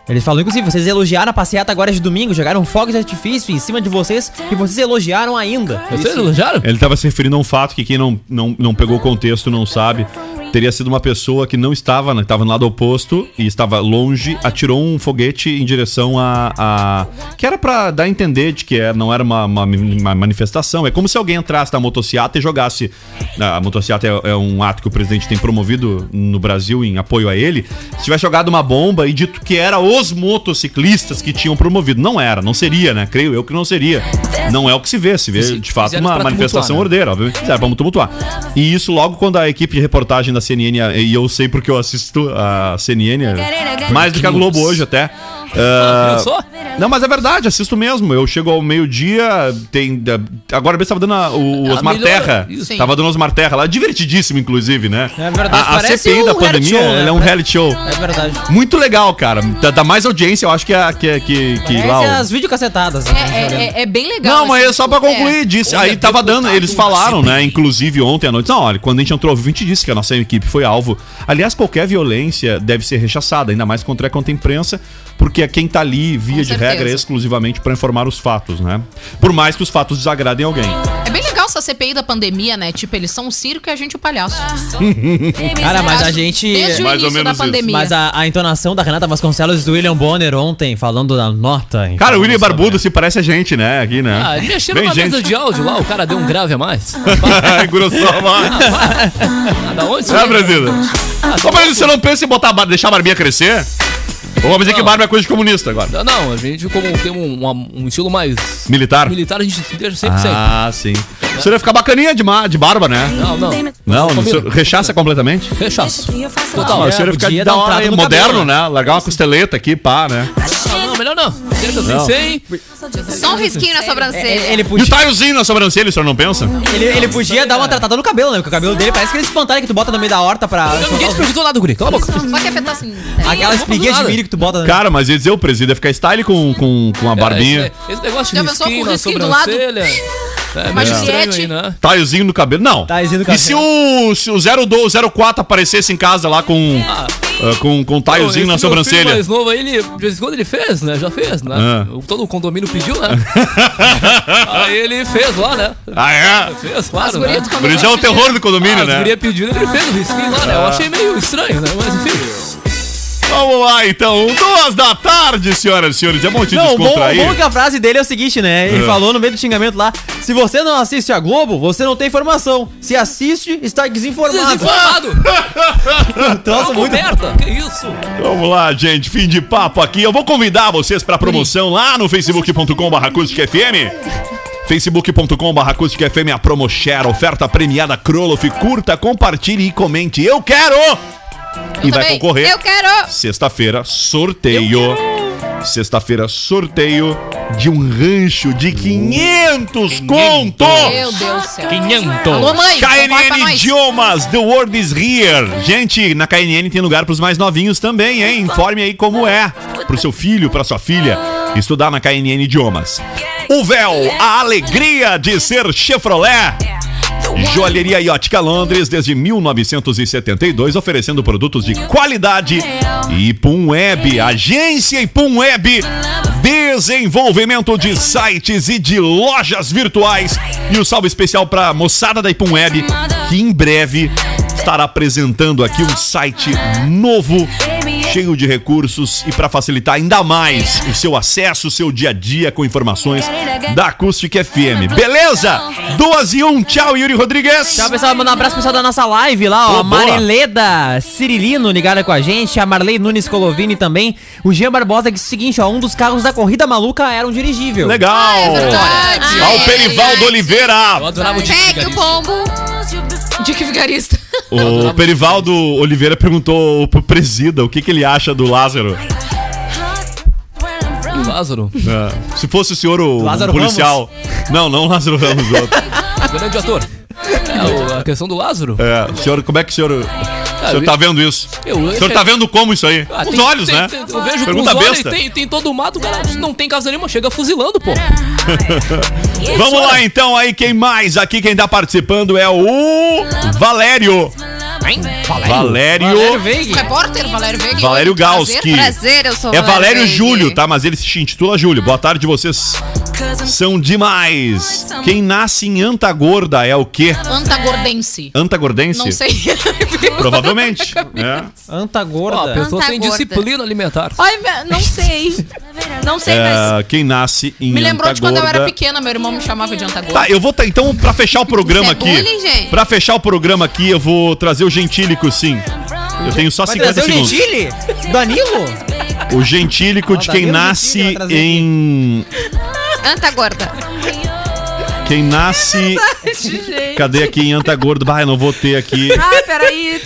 Eles falam, inclusive, vocês elogiaram a passeata agora de domingo, jogaram fogos de artifício em cima de vocês e vocês elogiaram ainda. Vocês elogiaram? Ele estava se referindo a um fato que quem não, não, não pegou o contexto não sabe. Teria sido uma pessoa que não estava, né, estava no lado oposto e estava longe, atirou um foguete em direção a. a que era pra dar a entender de que é, não era uma, uma, uma manifestação. É como se alguém entrasse na motociata e jogasse. A motociata é, é um ato que o presidente tem promovido no Brasil em apoio a ele. Se tivesse jogado uma bomba e dito que era os motociclistas que tinham promovido. Não era, não seria, né? Creio eu que não seria. Não é o que se vê. Se vê, de fato, uma manifestação né? ordeira, obviamente fizeram pra tumultuar. E isso logo quando a equipe de reportagem da CNN, e eu sei porque eu assisto a CNN, mais do que a Globo hoje até. Só? não, mas é verdade, assisto mesmo. Eu chego ao meio-dia, tem. Agora mesmo tava dando a- o Osmar melhora. Terra. Isso. Tava dando Osmar Terra lá, divertidíssimo, inclusive, né? É verdade, A, a CPI um da pandemia, show, né? ela é um reality show. É verdade. Muito legal, cara. Dá, dá mais audiência, eu acho que é que, que, que lá. O- as videocacetadas. É, é, é- é bem legal. Não, mas assim, é só pra concluir, disse. Olha, Aí tava dando, eles falaram, né? Inclusive ontem à noite. Não, olha, quando a gente entrou ao vivo, a gente disse que a nossa equipe foi alvo. Aliás, qualquer violência deve ser rechaçada, ainda mais contra a imprensa, porque é quem tá ali, via Com de certeza. regra, exclusivamente pra informar os fatos, né? Por mais que os fatos desagradem alguém. É bem legal essa CPI da pandemia, né? Tipo, eles são o circo e a gente o palhaço. Cara, mas a gente. Desde o Mais ou início da pandemia. Mas a, a entonação da Renata Vasconcelos e do William Bonner ontem, falando da nota. Cara, o William Barbudo né? se parece a gente, né? Aqui, né? Ah, Bem na mesa gente. de áudio lá, o cara deu um grave a mais. Engrossou a voz. Ah, da onde? É, Brasília. Ô, mas você não pensa em botar, deixar a barbinha crescer? Vamos dizer que barba é coisa de comunista agora? Não, não, a gente como tem um, um- um estilo mais Militar? militar, a gente deixa sempre, sempre. Ah, sim. O senhor ia ficar bacaninha de, ma- de barba, né? Não, não. Não, o senhor rechaça completamente? Rechaço. Ah, Total. o senhor ia ficar podia da um hora no moderno, cabelo, né? Largar uma costeleta aqui, pá, né? Não, não, melhor não. Não. sem. Só um risquinho na sobrancelha. Ele, ele E o podia, taiozinho na sobrancelha, o senhor não pensa? ele, ele podia dar uma tratada no cabelo, né? Porque o cabelo dele parece aquele espantalho que tu bota no meio da horta pra. Ninguém te perguntou nada, guri. Cala a boca. Só que afetar assim. Aquela não vou espiguinha de milho que tu bota. Cara, mas ia dizer, o presídio ia ficar style com, com, com a barbinha. É, esse, esse negócio Já de risquinho na do lado? sobrancelha. É, estranho Juliette. aí, né? Taiozinho no cabelo. Não. Taiozinho no E se o, se o 02, 04 aparecesse em casa lá com, Ah. ah, com, com taiozinho Esse na meu sobrancelha? filho mais novo aí, ele, de vez em quando ele fez, né? Já fez, né? Ah. Todo o condomínio pediu, né? aí ele fez lá, né? Ah, é? Fez, claro, As né? Por isso é o terror do condomínio, Ah, as né? gurias pediram, ele fez o risquinho lá, né? Eu achei meio estranho, né? Mas enfim. Vamos lá, então. Duas da tarde, senhoras e senhores. É bom te Não, o bom, descontrair. bom é que a frase dele é o seguinte, né? Ele É. falou no meio do xingamento lá: se você não assiste a Globo, você não tem informação. Se assiste, está desinformado. Desinformado! Nossa, muito. merda! Que isso? Vamos lá, gente. Fim de papo aqui. Eu vou convidar vocês pra promoção lá no facebook.com.br acústicafm. facebook.com.br acústicafm, a Promoshare, oferta premiada Kroloff. Curta, compartilhe e comente. Eu quero! E vai concorrer. Eu quero. Sexta-feira, sorteio. Sexta-feira, sorteio de um rancho de 500 conto. Meu Deus do céu. 500. Alô, mãe, KNN. Idiomas, The World is Here. Gente, na KNN tem lugar pros mais novinhos também, hein? Informe aí como é. Pro seu filho, pra sua filha, estudar na KNN Idiomas. O véu, a alegria de ser Chevrolet. Joalheria e Ótica Londres desde 1972, oferecendo produtos de qualidade. E Pum Web, agência e Pum Web, desenvolvimento de sites e de lojas virtuais. E o salve especial para moçada da Ipum Web, que em breve estará apresentando aqui um site novo, cheio de recursos e para facilitar ainda mais o seu acesso, o seu dia a dia com informações da Acústica FM. Beleza? Duas e um. Tchau, Yuri Rodrigues. Tchau, pessoal. Mandar um abraço pro pessoal da nossa live lá, ó. Boa. Marileda Cirilino ligada com a gente, a Marley Nunes Colovini também. O Jean Barbosa que disse o seguinte, ó. Um dos carros da corrida maluca era um dirigível. Legal. verdade. Ao Ah, Perivaldo é. Oliveira. Eu adorava o Dick Pegue o Vigarista. pombo. Dick Vigarista. O Perivaldo Oliveira perguntou pro presida o que, que ele acha do Lázaro. O Lázaro, É, se fosse o senhor o Lázaro policial. Não, não o Lázaro Ramos, outro. grande ator. É, o- a questão do Lázaro. É, o senhor, como é que o senhor. O senhor tá vendo isso? Eu- O senhor tá vendo como isso aí? Ah, Com os olhos, tem- né? tem- eu vejo Pergunta com os olhos e besta. tem, tem todo o mato, o cara não tem casa nenhuma, chega fuzilando, pô. Vamos lá então aí, quem mais aqui, quem tá participando é o Valério. Hein? Valério. Valério Veig. Repórter Valério Veiga. Valério Prazer. Galski. Prazer, eu sou É Valério Veig. Júlio, tá? Mas ele se intitula Júlio. Boa tarde, vocês são demais. Quem nasce em Antagorda é o quê? Antagordense. Antagordense? Não sei. Provavelmente. é. Anta Ó, a gorda. pessoa tem disciplina alimentar. Ai, não sei. Não sei, mas. É, quem nasce em Me lembrou de quando eu era Antagorda- pequena, meu irmão me chamava de Antagorda. Tá, eu vou. tá, então, pra fechar o programa é aqui. bullying, gente? Pra fechar o programa aqui, eu vou trazer o gentílico, sim. Eu tenho só Vai 50 trazer o segundos. Gentili? Danilo? O gentílico de quem Danilo nasce em. Anta gorda. Quem nasce. Cadê aqui em Antagordo? Bah, eu não vou ter aqui. Ah, peraí.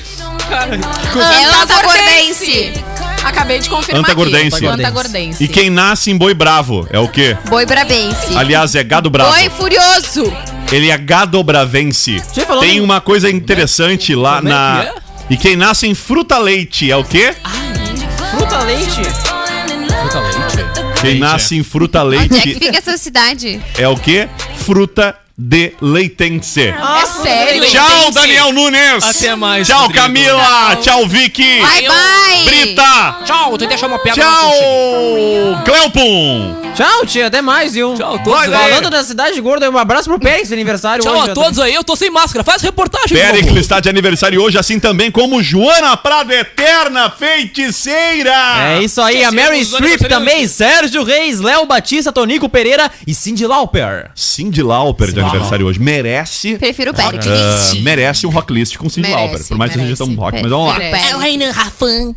É Antagordense. Acabei de confirmar Antagordense. aqui. Antagordense. E quem nasce em Boi Bravo é o quê? Boi Brabense. Aliás, é gado bravo. Boi Furioso. Ele é gadobravense. Você falou Tem em- uma coisa interessante lá é na. E quem nasce em fruta leite é o quê? Fruta leite. Fruta leite. Quem nasce em fruta Onde é que leite fica essa cidade? é o quê? Fruta de leitense. É sério? Tchau, Daniel Nunes! Até mais, Tchau, Rodrigo. Camila! Tchau, Vicky! Bye, bye. Brita! Tchau, tu deixa uma pedra Tchau, Cleopum! Tchau, tia. Até mais, viu? Tchau a todos. Falando da cidade gorda, um abraço pro Pérez, aniversário Tchau hoje. a todos aí, eu tô sem máscara. Faz reportagem, Péricles Globo. está de aniversário hoje, assim também como Joana Prado Eterna Feiticeira! É isso aí, a Esquecemos Mary Streep também, Sérgio Reis, Léo Batista, Tonico Pereira e Cindy Lauper. Cindy Lauper de aniversário hoje. Merece. Prefiro o Pérez. ah, merece um rocklist com Cindy Merece, Lauper. Por mais que seja merece. tão rock, mas vamos lá. Prefiro o Pérez.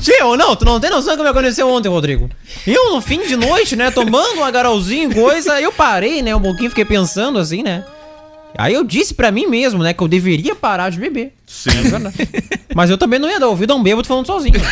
Tio, não, tu não tem noção do que me aconteceu ontem, Rodrigo. Eu, no fim de noite, né, tomando um agaralzinho, coisa, eu parei, né, um pouquinho, fiquei pensando assim, né. Aí eu disse pra mim mesmo, né, que eu deveria parar de beber. Sim. É verdade. Mas eu também não ia dar ouvido a um bêbado falando sozinho.